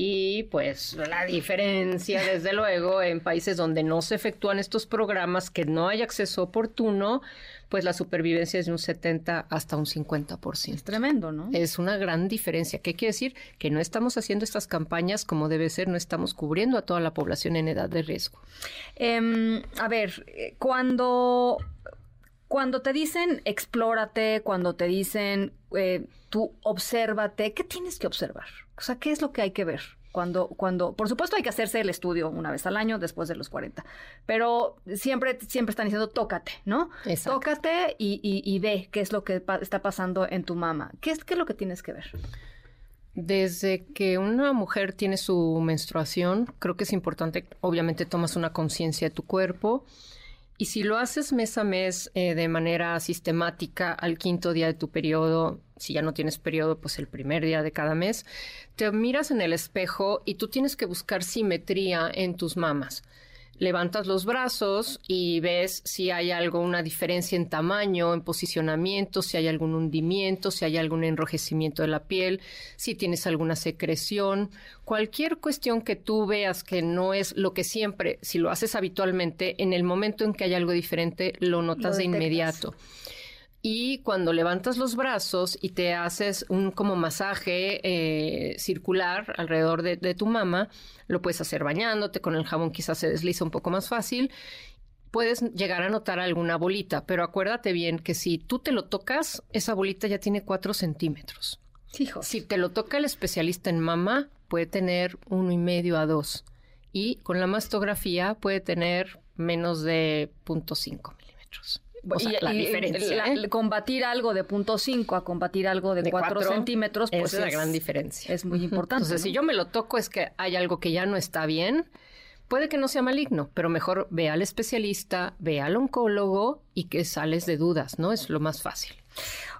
Y pues la diferencia, desde luego, en países donde no se efectúan estos programas, que no hay acceso oportuno, pues la supervivencia es de un 70 hasta un 50%. Es tremendo, ¿no? Es una gran diferencia. ¿Qué quiere decir? Que no estamos haciendo estas campañas como debe ser, no estamos cubriendo a toda la población en edad de riesgo. Em, a ver, eh, cuando, cuando te dicen explórate, cuando te dicen eh, tú obsérvate, ¿qué tienes que observar? O sea, ¿qué es lo que hay que ver? Cuando, cuando, por supuesto hay que hacerse el estudio una vez al año después de los 40, pero siempre, siempre están diciendo tócate, ¿no? Tócate y, y, ve qué es lo que está pasando en tu mama. ¿Qué es, ¿Qué es lo que tienes que ver? Desde que una mujer tiene su menstruación, creo que es importante, obviamente tomas una conciencia de tu cuerpo, y si lo haces mes a mes eh, de manera sistemática al quinto día de tu periodo, si ya no tienes periodo, pues el primer día de cada mes, te miras en el espejo y tú tienes que buscar simetría en tus mamas levantas los brazos y ves si hay algo, una diferencia en tamaño, en posicionamiento, si hay algún hundimiento, si hay algún enrojecimiento de la piel, si tienes alguna secreción, cualquier cuestión que tú veas que no es lo que siempre, si lo haces habitualmente, en el momento en que hay algo diferente, lo notas de inmediato. Y cuando levantas los brazos y te haces un como masaje eh, circular alrededor de, tu mama, lo puedes hacer bañándote, con el jabón quizás se desliza un poco más fácil. Puedes llegar a notar alguna bolita, pero acuérdate bien que si tú te lo tocas, esa bolita ya tiene cuatro centímetros. Si te lo toca el especialista en mama, puede tener uno y medio a dos. Y con la mastografía puede tener menos de 0.5 milímetros la diferencia. ¿eh? Combatir algo de punto 5 a combatir algo de 4 centímetros, pues es la gran diferencia. Es muy importante. Entonces, si yo me lo toco es que hay algo que ya no está bien. Puede que no sea maligno, pero mejor ve al especialista, ve al oncólogo y que sales de dudas, ¿no? Es lo más fácil.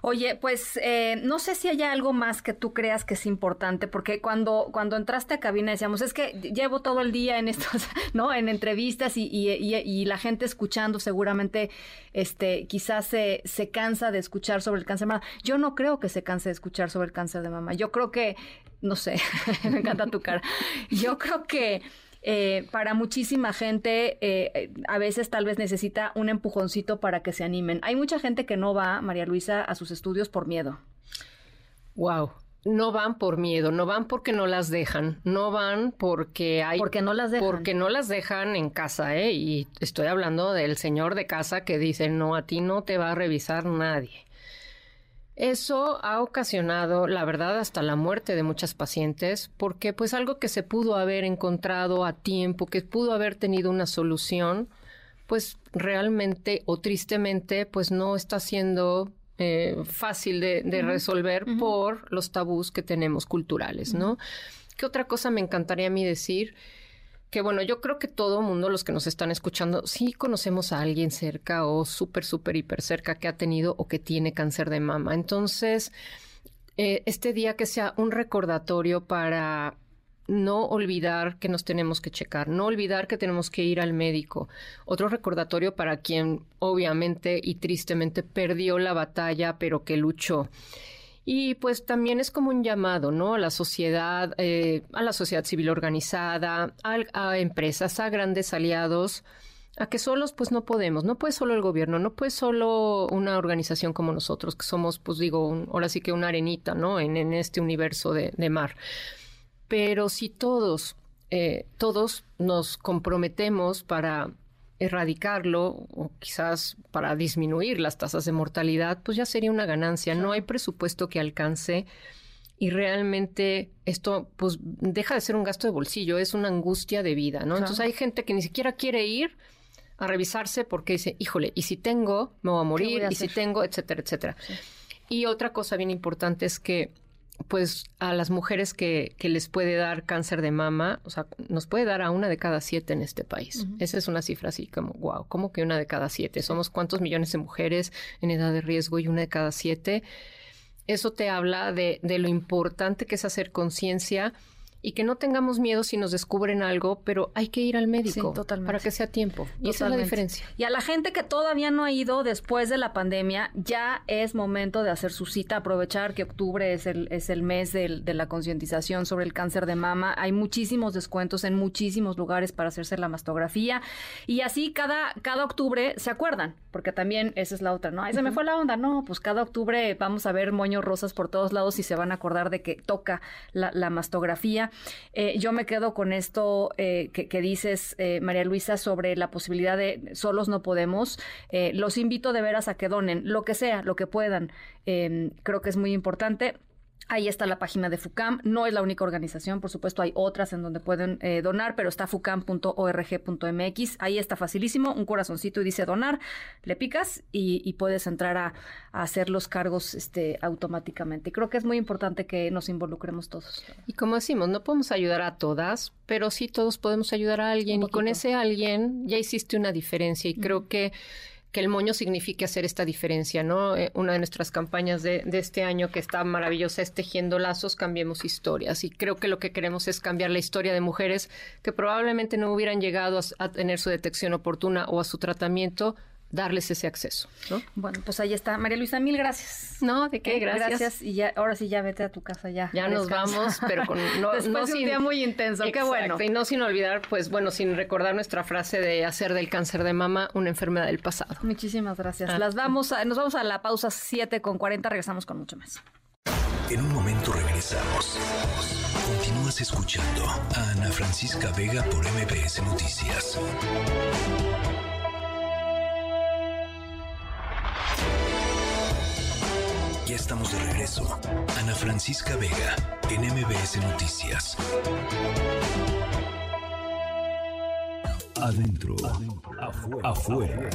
Oye, pues eh, no sé si hay algo más que tú creas que es importante, porque cuando, cuando entraste a cabina decíamos, es que llevo todo el día en estos, ¿no? En entrevistas y, y, la gente escuchando seguramente, este, quizás se, se cansa de escuchar sobre el cáncer de mama. Yo no creo que se canse de escuchar sobre el cáncer de mama. Yo creo que, no sé, me encanta tu cara. Yo creo que eh, para muchísima gente eh, a veces tal vez necesita un empujoncito para que se animen. Hay mucha gente que no va, María Luisa, a sus estudios por miedo. Wow. No van por miedo, no van porque no las dejan, no van porque hay... Porque no las dejan. Porque no las dejan en casa, ¿eh? Y estoy hablando del señor de casa que dice, no, a ti no te va a revisar nadie. Eso ha ocasionado, la verdad, hasta la muerte de muchas pacientes, porque pues algo que se pudo haber encontrado a tiempo, que pudo haber tenido una solución, pues realmente o tristemente, pues no está siendo eh, fácil de, resolver por los tabús que tenemos culturales, ¿no? ¿Qué otra cosa me encantaría a mí decir? Que bueno, yo creo que todo mundo, los que nos están escuchando, sí conocemos a alguien cerca o súper, súper, hiper cerca que ha tenido o que tiene cáncer de mama. Entonces, eh, este día que sea un recordatorio para no olvidar que nos tenemos que checar, no olvidar que tenemos que ir al médico. Otro recordatorio para quien obviamente y tristemente perdió la batalla, pero que luchó. Y pues también es como un llamado, ¿no? A la sociedad, eh, a la sociedad civil organizada, a, empresas, a grandes aliados, a que solos pues no podemos, no puede solo el gobierno, no puede solo una organización como nosotros, que somos pues digo, ahora sí que una arenita, ¿no? En, este universo de, de, mar. Pero si todos, eh, todos nos comprometemos para erradicarlo o quizás para disminuir las tasas de mortalidad, pues ya sería una ganancia. No hay presupuesto que alcance y realmente esto pues deja de ser un gasto de bolsillo, es una angustia de vida, ¿no? Entonces hay gente que ni siquiera quiere ir a revisarse porque dice, híjole, y si tengo, me voy a morir, y si tengo, etcétera, etcétera. Y otra cosa bien importante es que pues a las mujeres que, que, les puede dar cáncer de mama, o sea, nos puede dar a una de cada siete en este país. Esa es una cifra así como, wow, ¿cómo que una de cada siete? Somos cuántos millones de mujeres en edad de riesgo y una de cada siete. Eso te habla de, de lo importante que es hacer conciencia y que no tengamos miedo si nos descubren algo, pero hay que ir al médico para que sea tiempo. Y esa es la diferencia. Y a la gente que todavía no ha ido después de la pandemia, ya es momento de hacer su cita, aprovechar que octubre es el, es el mes de la concientización sobre el cáncer de mama. Hay muchísimos descuentos en muchísimos lugares para hacerse la mastografía y así cada, cada octubre se acuerdan, porque también esa es la otra, ¿no? Ahí se me fue la onda, no, pues cada octubre vamos a ver moños rosas por todos lados y se van a acordar de que toca la, mastografía. Eh, yo me quedo con esto eh, que, dices, eh, María Luisa, sobre la posibilidad de solos no podemos. los invito de veras a que donen lo que sea, lo que puedan. creo que es muy importante. Ahí está la página de FUCAM. No es la única organización, por supuesto, hay otras en donde pueden eh, donar, pero está fucam.org.mx. Ahí está facilísimo, un corazoncito y dice donar. Le picas y, puedes entrar a, hacer los cargos este, automáticamente. Creo que es muy importante que nos involucremos todos. Y como decimos, no podemos ayudar a todas, pero sí todos podemos ayudar a alguien. Y con ese alguien ya hiciste una diferencia. Y creo que que el moño signifique hacer esta diferencia, ¿no? Eh, una de nuestras campañas de, este año que está maravillosa es Tejiendo Lazos, Cambiemos Historias. Y creo que lo que queremos es cambiar la historia de mujeres que probablemente no hubieran llegado a tener su detección oportuna o a su tratamiento darles ese acceso. ¿no? Bueno, pues ahí está. María Luisa, mil gracias. No, ¿de qué? Gracias. Gracias. Y ya, ahora sí ya vete a tu casa ya. Ya nos vamos, pero con no, Después no un día muy intenso. qué bueno. Y no sin olvidar, pues bueno, sin recordar nuestra frase de hacer del cáncer de mama una enfermedad del pasado. Muchísimas gracias. Ah. Las vamos a, nos vamos a la pausa 7 con 40, regresamos con mucho más. En un momento regresamos. Continúas escuchando a Ana Francisca Vega por MBS Noticias. Estamos de regreso. Ana Francisca Vega, en MBS Noticias. Adentro, afuera.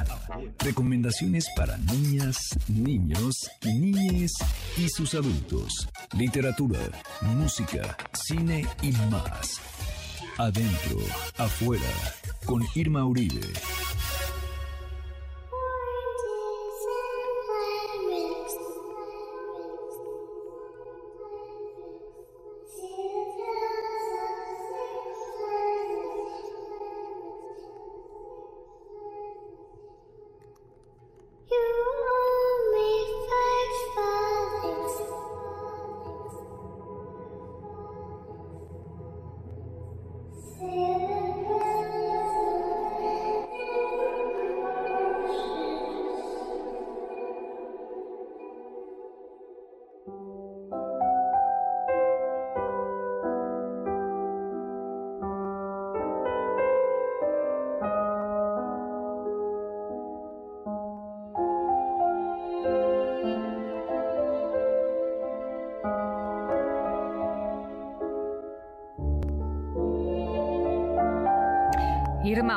Recomendaciones para niñas, niños, niñes y sus adultos. Literatura, música, cine y más. Adentro, afuera. Con Irma Uribe.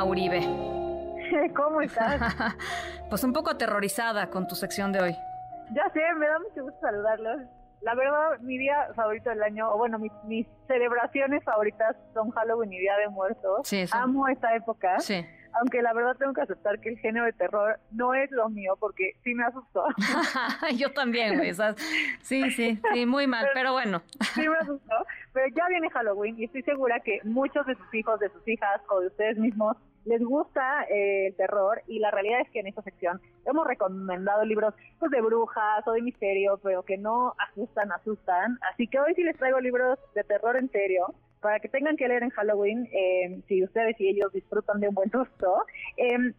Uribe. ¿Cómo estás? pues un poco aterrorizada con tu sección de hoy. Ya sé, me da mucho gusto saludarlos. La verdad, mi día favorito del año, o bueno, mis, mis celebraciones favoritas son Halloween y Día de Muertos. Sí, Amo esta época. Sí. Aunque la verdad tengo que aceptar que el género de terror no es lo mío, porque sí me asustó. Yo también, güey. Sí, sí, sí, muy mal, pero bueno. Sí me asustó. Pero ya viene Halloween y estoy segura que muchos de sus hijos, de sus hijas o de ustedes mismos les gusta eh, el terror y la realidad es que en esta sección hemos recomendado libros pues, de brujas o de misterio, pero que no asustan, asustan. Así que hoy sí les traigo libros de terror en serio para que tengan que leer en Halloween, eh, si ustedes y ellos disfrutan de un buen susto. Eh,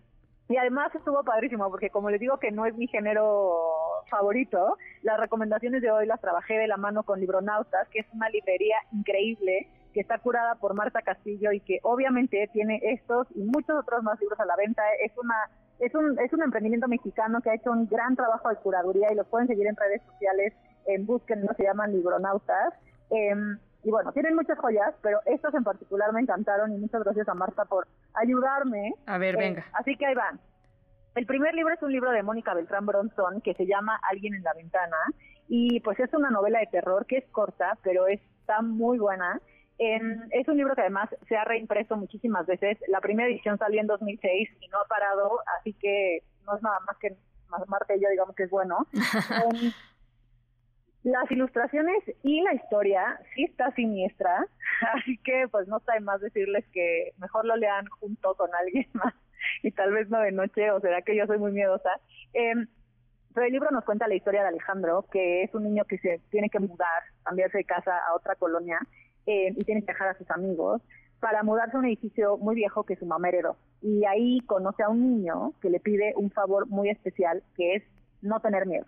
y además estuvo padrísimo porque como les digo que no es mi género favorito, las recomendaciones de hoy las trabajé de la mano con Libronautas, que es una librería increíble que está curada por Marta Castillo y que obviamente tiene estos y muchos otros más libros a la venta. Es una es un es un emprendimiento mexicano que ha hecho un gran trabajo de curaduría y los pueden seguir en redes sociales en busquen, no se llaman Libronautas. Em, y bueno, tienen muchas joyas, pero estos en particular me encantaron y muchas gracias a Marta por ayudarme. A ver, eh, venga. Así que ahí van. El primer libro es un libro de Mónica Beltrán Bronson que se llama Alguien en la ventana y pues es una novela de terror que es corta, pero está muy buena. Es un libro que además se ha reimpreso muchísimas veces. La primera edición salió en 2006 y no ha parado, así que no es nada más que más Marta y yo digamos que es bueno. Las ilustraciones y la historia sí está siniestra, así que pues no está de más decirles que mejor lo lean junto con alguien más y tal vez no de noche, o será que yo soy muy miedosa. Eh, pero el libro nos cuenta la historia de Alejandro, que es un niño que se tiene que mudar, cambiarse de casa a otra colonia eh, y tiene que dejar a sus amigos para mudarse a un edificio muy viejo que su mamá heredó. Y ahí conoce a un niño que le pide un favor muy especial, que es no tener miedo.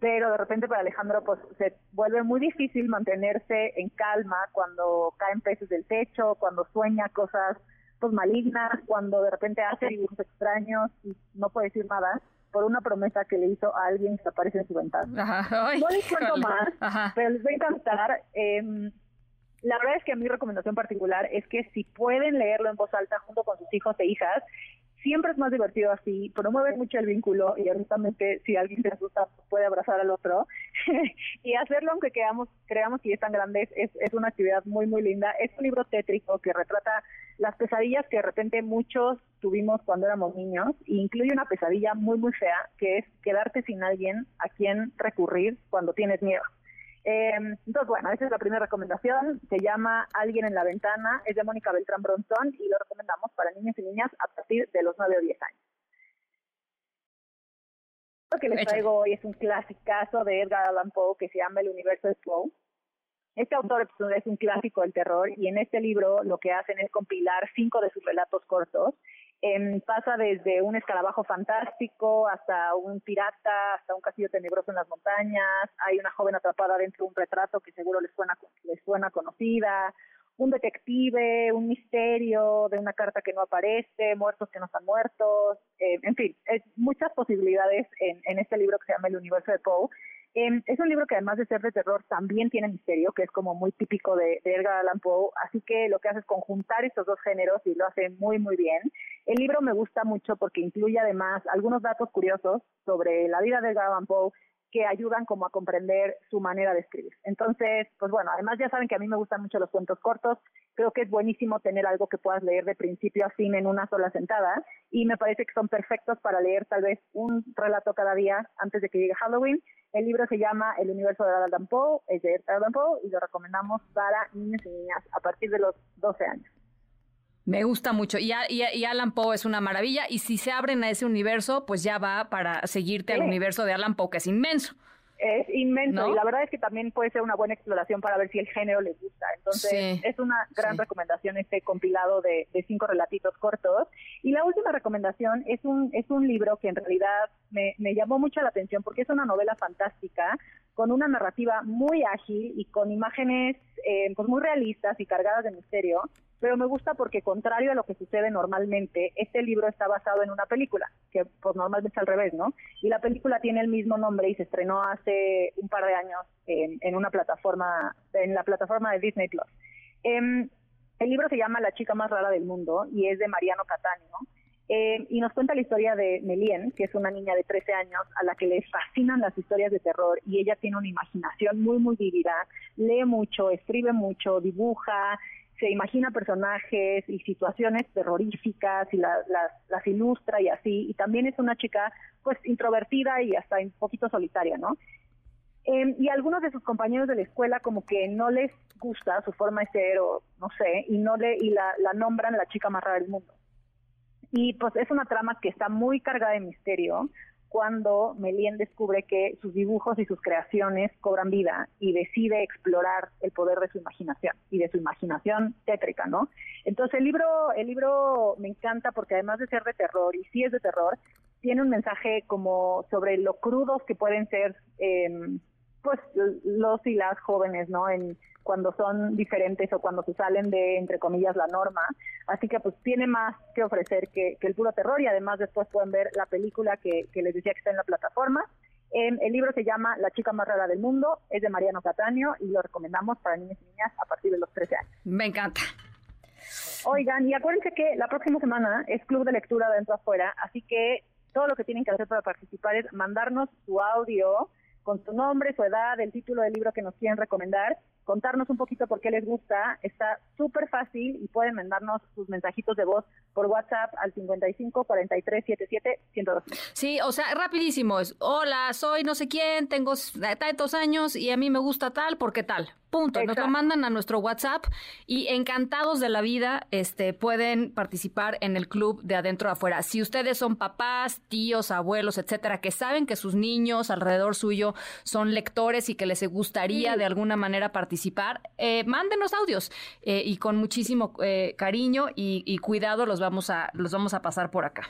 Pero de repente para Alejandro pues se vuelve muy difícil mantenerse en calma cuando caen peces del techo, cuando sueña cosas pues malignas, cuando de repente hace dibujos extraños y no puede decir nada por una promesa que le hizo a alguien que aparece en su ventana. no les cuento más, pero les va a encantar. Eh, la verdad es que mi recomendación particular es que si pueden leerlo en voz alta junto con sus hijos e hijas, siempre es más divertido así, promueve mucho el vínculo y honestamente si alguien se asusta puede abrazar al otro y hacerlo aunque creamos, que es tan grande es, es una actividad muy muy linda. Es un libro tétrico que retrata las pesadillas que de repente muchos tuvimos cuando éramos niños e incluye una pesadilla muy muy fea que es quedarte sin alguien a quien recurrir cuando tienes miedo. Eh, entonces, bueno, esa es la primera recomendación. Se llama Alguien en la ventana. Es de Mónica Beltrán Bronzón y lo recomendamos para niños y niñas a partir de los 9 o 10 años. Lo que les traigo hoy es un clasicazo de Edgar Allan Poe que se llama El universo de Poe. Este autor es un clásico del terror y en este libro lo que hacen es compilar cinco de sus relatos cortos Em, pasa desde un escarabajo fantástico hasta un pirata, hasta un castillo tenebroso en las montañas, hay una joven atrapada dentro de un retrato que seguro les suena, les suena conocida, un detective, un misterio de una carta que no aparece, muertos que no están muertos, eh, en fin, hay muchas posibilidades en, en este libro que se llama El universo de Poe Em, es un libro que además de ser de terror también tiene misterio, que es como muy típico de, Edgar Allan Poe, así que lo que hace es conjuntar estos dos géneros y lo hace muy muy bien. El libro me gusta mucho porque incluye además algunos datos curiosos sobre la vida de Allan Poe que ayudan como a comprender su manera de escribir. Entonces, pues bueno, además ya saben que a mí me gustan mucho los cuentos cortos, creo que es buenísimo tener algo que puedas leer de principio a fin en una sola sentada y me parece que son perfectos para leer tal vez un relato cada día antes de que llegue Halloween el libro se llama El universo de Allan Poe, es de Allan Poe y lo recomendamos para niños y niñas a partir de los 12 años. Me gusta mucho. Y, y, Alan Poe es una maravilla. Y si se abren a ese universo, pues ya va para seguirte al universo de Alan Poe, que es inmenso es inmenso y la verdad es que también puede ser una buena exploración para ver si el género les gusta. Entonces, es una gran recomendación este compilado de, cinco relatitos cortos. Y la última recomendación es un, es un libro que en realidad me, me llamó mucho la atención porque es una novela fantástica con una narrativa muy ágil y con imágenes eh, pues muy realistas y cargadas de misterio pero me gusta porque contrario a lo que sucede normalmente, este libro está basado en una película, que pues normalmente es al revés, ¿no? Y la película tiene el mismo nombre y se estrenó hace un par de años en, una plataforma, en la plataforma de Disney Plus. Em, el libro se llama La chica más rara del mundo y es de Mariano Catania. Eh, y nos cuenta la historia de Melien, que es una niña de 13 años a la que le fascinan las historias de terror y ella tiene una imaginación muy, muy vívida, lee mucho, escribe mucho, dibuja, se imagina personajes y situaciones terroríficas y las, las ilustra y así. Y también es una chica pues introvertida y hasta un poquito solitaria, ¿no? Em, y algunos de sus compañeros de la escuela como que no les gusta su forma de ser o no sé, y no le y la, la nombran la chica más rara del mundo. Y pues es una trama que está muy cargada de misterio, cuando Melien descubre que sus dibujos y sus creaciones cobran vida y decide explorar el poder de su imaginación y de su imaginación tétrica, ¿no? Entonces el libro, el libro me encanta porque además de ser de terror, y sí es de terror, tiene un mensaje como sobre lo crudos que pueden ser eh, pues los y las jóvenes, ¿no? En, cuando son diferentes o cuando se salen de, entre comillas, la norma. Así que pues tiene más que ofrecer que, el puro terror y además después pueden ver la película que, les decía que está en la plataforma. el libro se llama La chica más rara del mundo, es de Mariano Cataño y lo recomendamos para niños y niñas a partir de los 13 años. Me encanta. Oigan, y acuérdense que la próxima semana es Club de Lectura dentro afuera, así que todo lo que tienen que hacer para participar es mandarnos su audio con su nombre, su edad, el título del libro que nos quieren recomendar contarnos un poquito por qué les gusta. Está súper fácil y pueden mandarnos sus mensajitos de voz por WhatsApp al 55 43 77 102. Sí, o sea, rapidísimo. Es, Hola, soy no sé quién, tengo tantos años y a mí me gusta tal porque tal. Punto. Nos lo mandan a nuestro WhatsApp y encantados de la vida este, pueden participar en el club de adentro afuera. Si ustedes son papás, tíos, abuelos, etcétera, que saben que sus niños alrededor suyo son lectores y que les gustaría de alguna manera participar, eh, mándenos audios eh, y con muchísimo eh, cariño y, y cuidado los vamos a los vamos a pasar por acá.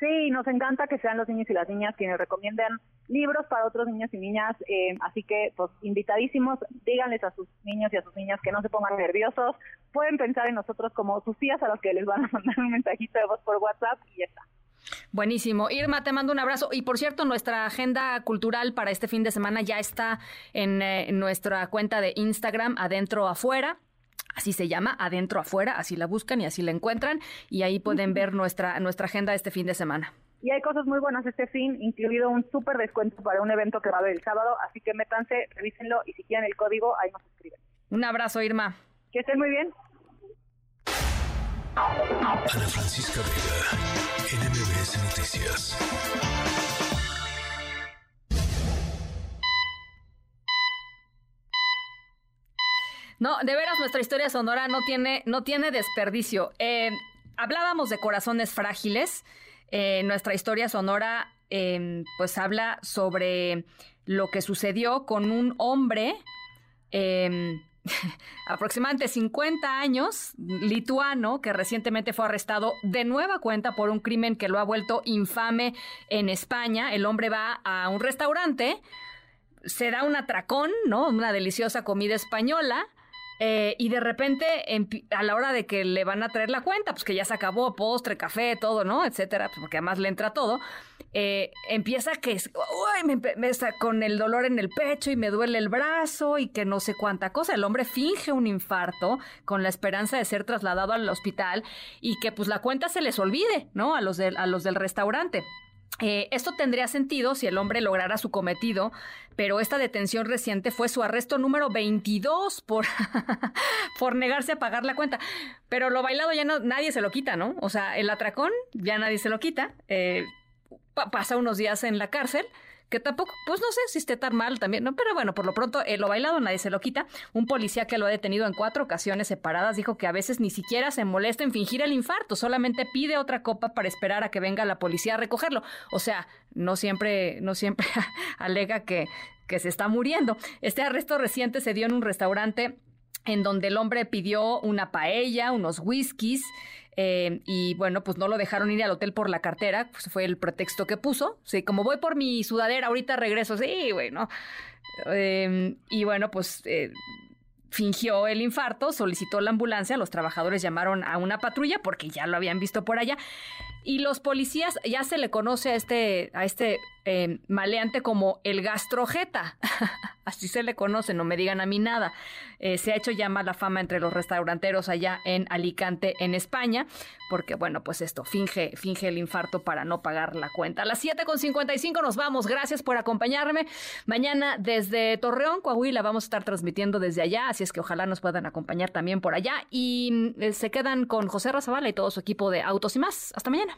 Sí, nos encanta que sean los niños y las niñas quienes recomienden libros para otros niños y niñas, eh, así que pues invitadísimos, díganles a sus niños y a sus niñas que no se pongan nerviosos, pueden pensar en nosotros como sus tías a los que les van a mandar un mensajito de voz por WhatsApp y ya está. Buenísimo. Irma, te mando un abrazo. Y por cierto, nuestra agenda cultural para este fin de semana ya está en, eh, en nuestra cuenta de Instagram, adentro afuera así se llama, adentro afuera, así la buscan y así la encuentran y ahí pueden ver nuestra, nuestra agenda este fin de semana. Y hay cosas muy buenas este fin, incluido un súper descuento para un evento que va a haber el sábado, así que métanse, revísenlo y si quieren el código, ahí nos escriben. Un abrazo, Irma. Que estén muy bien. Ana Francisca Vega, NMBS Noticias. No, de veras nuestra historia sonora no tiene, no tiene desperdicio. Eh, hablábamos de corazones frágiles. Eh, nuestra historia sonora eh, pues habla sobre lo que sucedió con un hombre aproximadamente 50 años, lituano, que recientemente fue arrestado de nueva cuenta por un crimen que lo ha vuelto infame en España. El hombre va a un restaurante, se da un atracón, ¿no? Una deliciosa comida española eh, y de repente, a la hora de que le van a traer la cuenta, pues que ya se acabó, postre, café, todo, ¿no? Etcétera, pues porque además le entra todo, eh, empieza que, uy, me, está con el dolor en el pecho y me duele el brazo y que no sé cuánta cosa. El hombre finge un infarto con la esperanza de ser trasladado al hospital y que pues la cuenta se les olvide, ¿no? A los, a los del restaurante. Eh, esto tendría sentido si el hombre lograra su cometido, pero esta detención reciente fue su arresto número 22 por, negarse a pagar la cuenta. Pero lo bailado ya no, nadie se lo quita, ¿no? O sea, el atracón ya nadie se lo quita. Eh, pasa unos días en la cárcel que tampoco, pues no sé si esté tan mal también, ¿no? Pero bueno, por lo pronto eh, lo bailado nadie se lo quita. Un policía que lo ha detenido en cuatro ocasiones separadas dijo que a veces ni siquiera se molesta en fingir el infarto, solamente pide otra copa para esperar a que venga la policía a recogerlo. O sea, no siempre, no siempre alega que, que se está muriendo. Este arresto reciente se dio en un restaurante en donde el hombre pidió una paella, unos whiskies, eh, y bueno, pues no lo dejaron ir al hotel por la cartera, pues fue el pretexto que puso. Sí, como voy por mi sudadera, ahorita regreso, sí, bueno. Eh, y bueno, pues eh, fingió el infarto, solicitó la ambulancia, los trabajadores llamaron a una patrulla porque ya lo habían visto por allá. Y los policías, ya se le conoce a este, a este eh, maleante como el gastrojeta. Así se le conoce, no me digan a mí nada. Eh, se ha hecho ya mala fama entre los restauranteros allá en Alicante, en España, porque bueno, pues esto, finge, finge el infarto para no pagar la cuenta. A las 7.55 nos vamos. Gracias por acompañarme. Mañana desde Torreón, Coahuila, vamos a estar transmitiendo desde allá, así es que ojalá nos puedan acompañar también por allá. Y eh, se quedan con José Razabala y todo su equipo de Autos y más. Hasta mañana.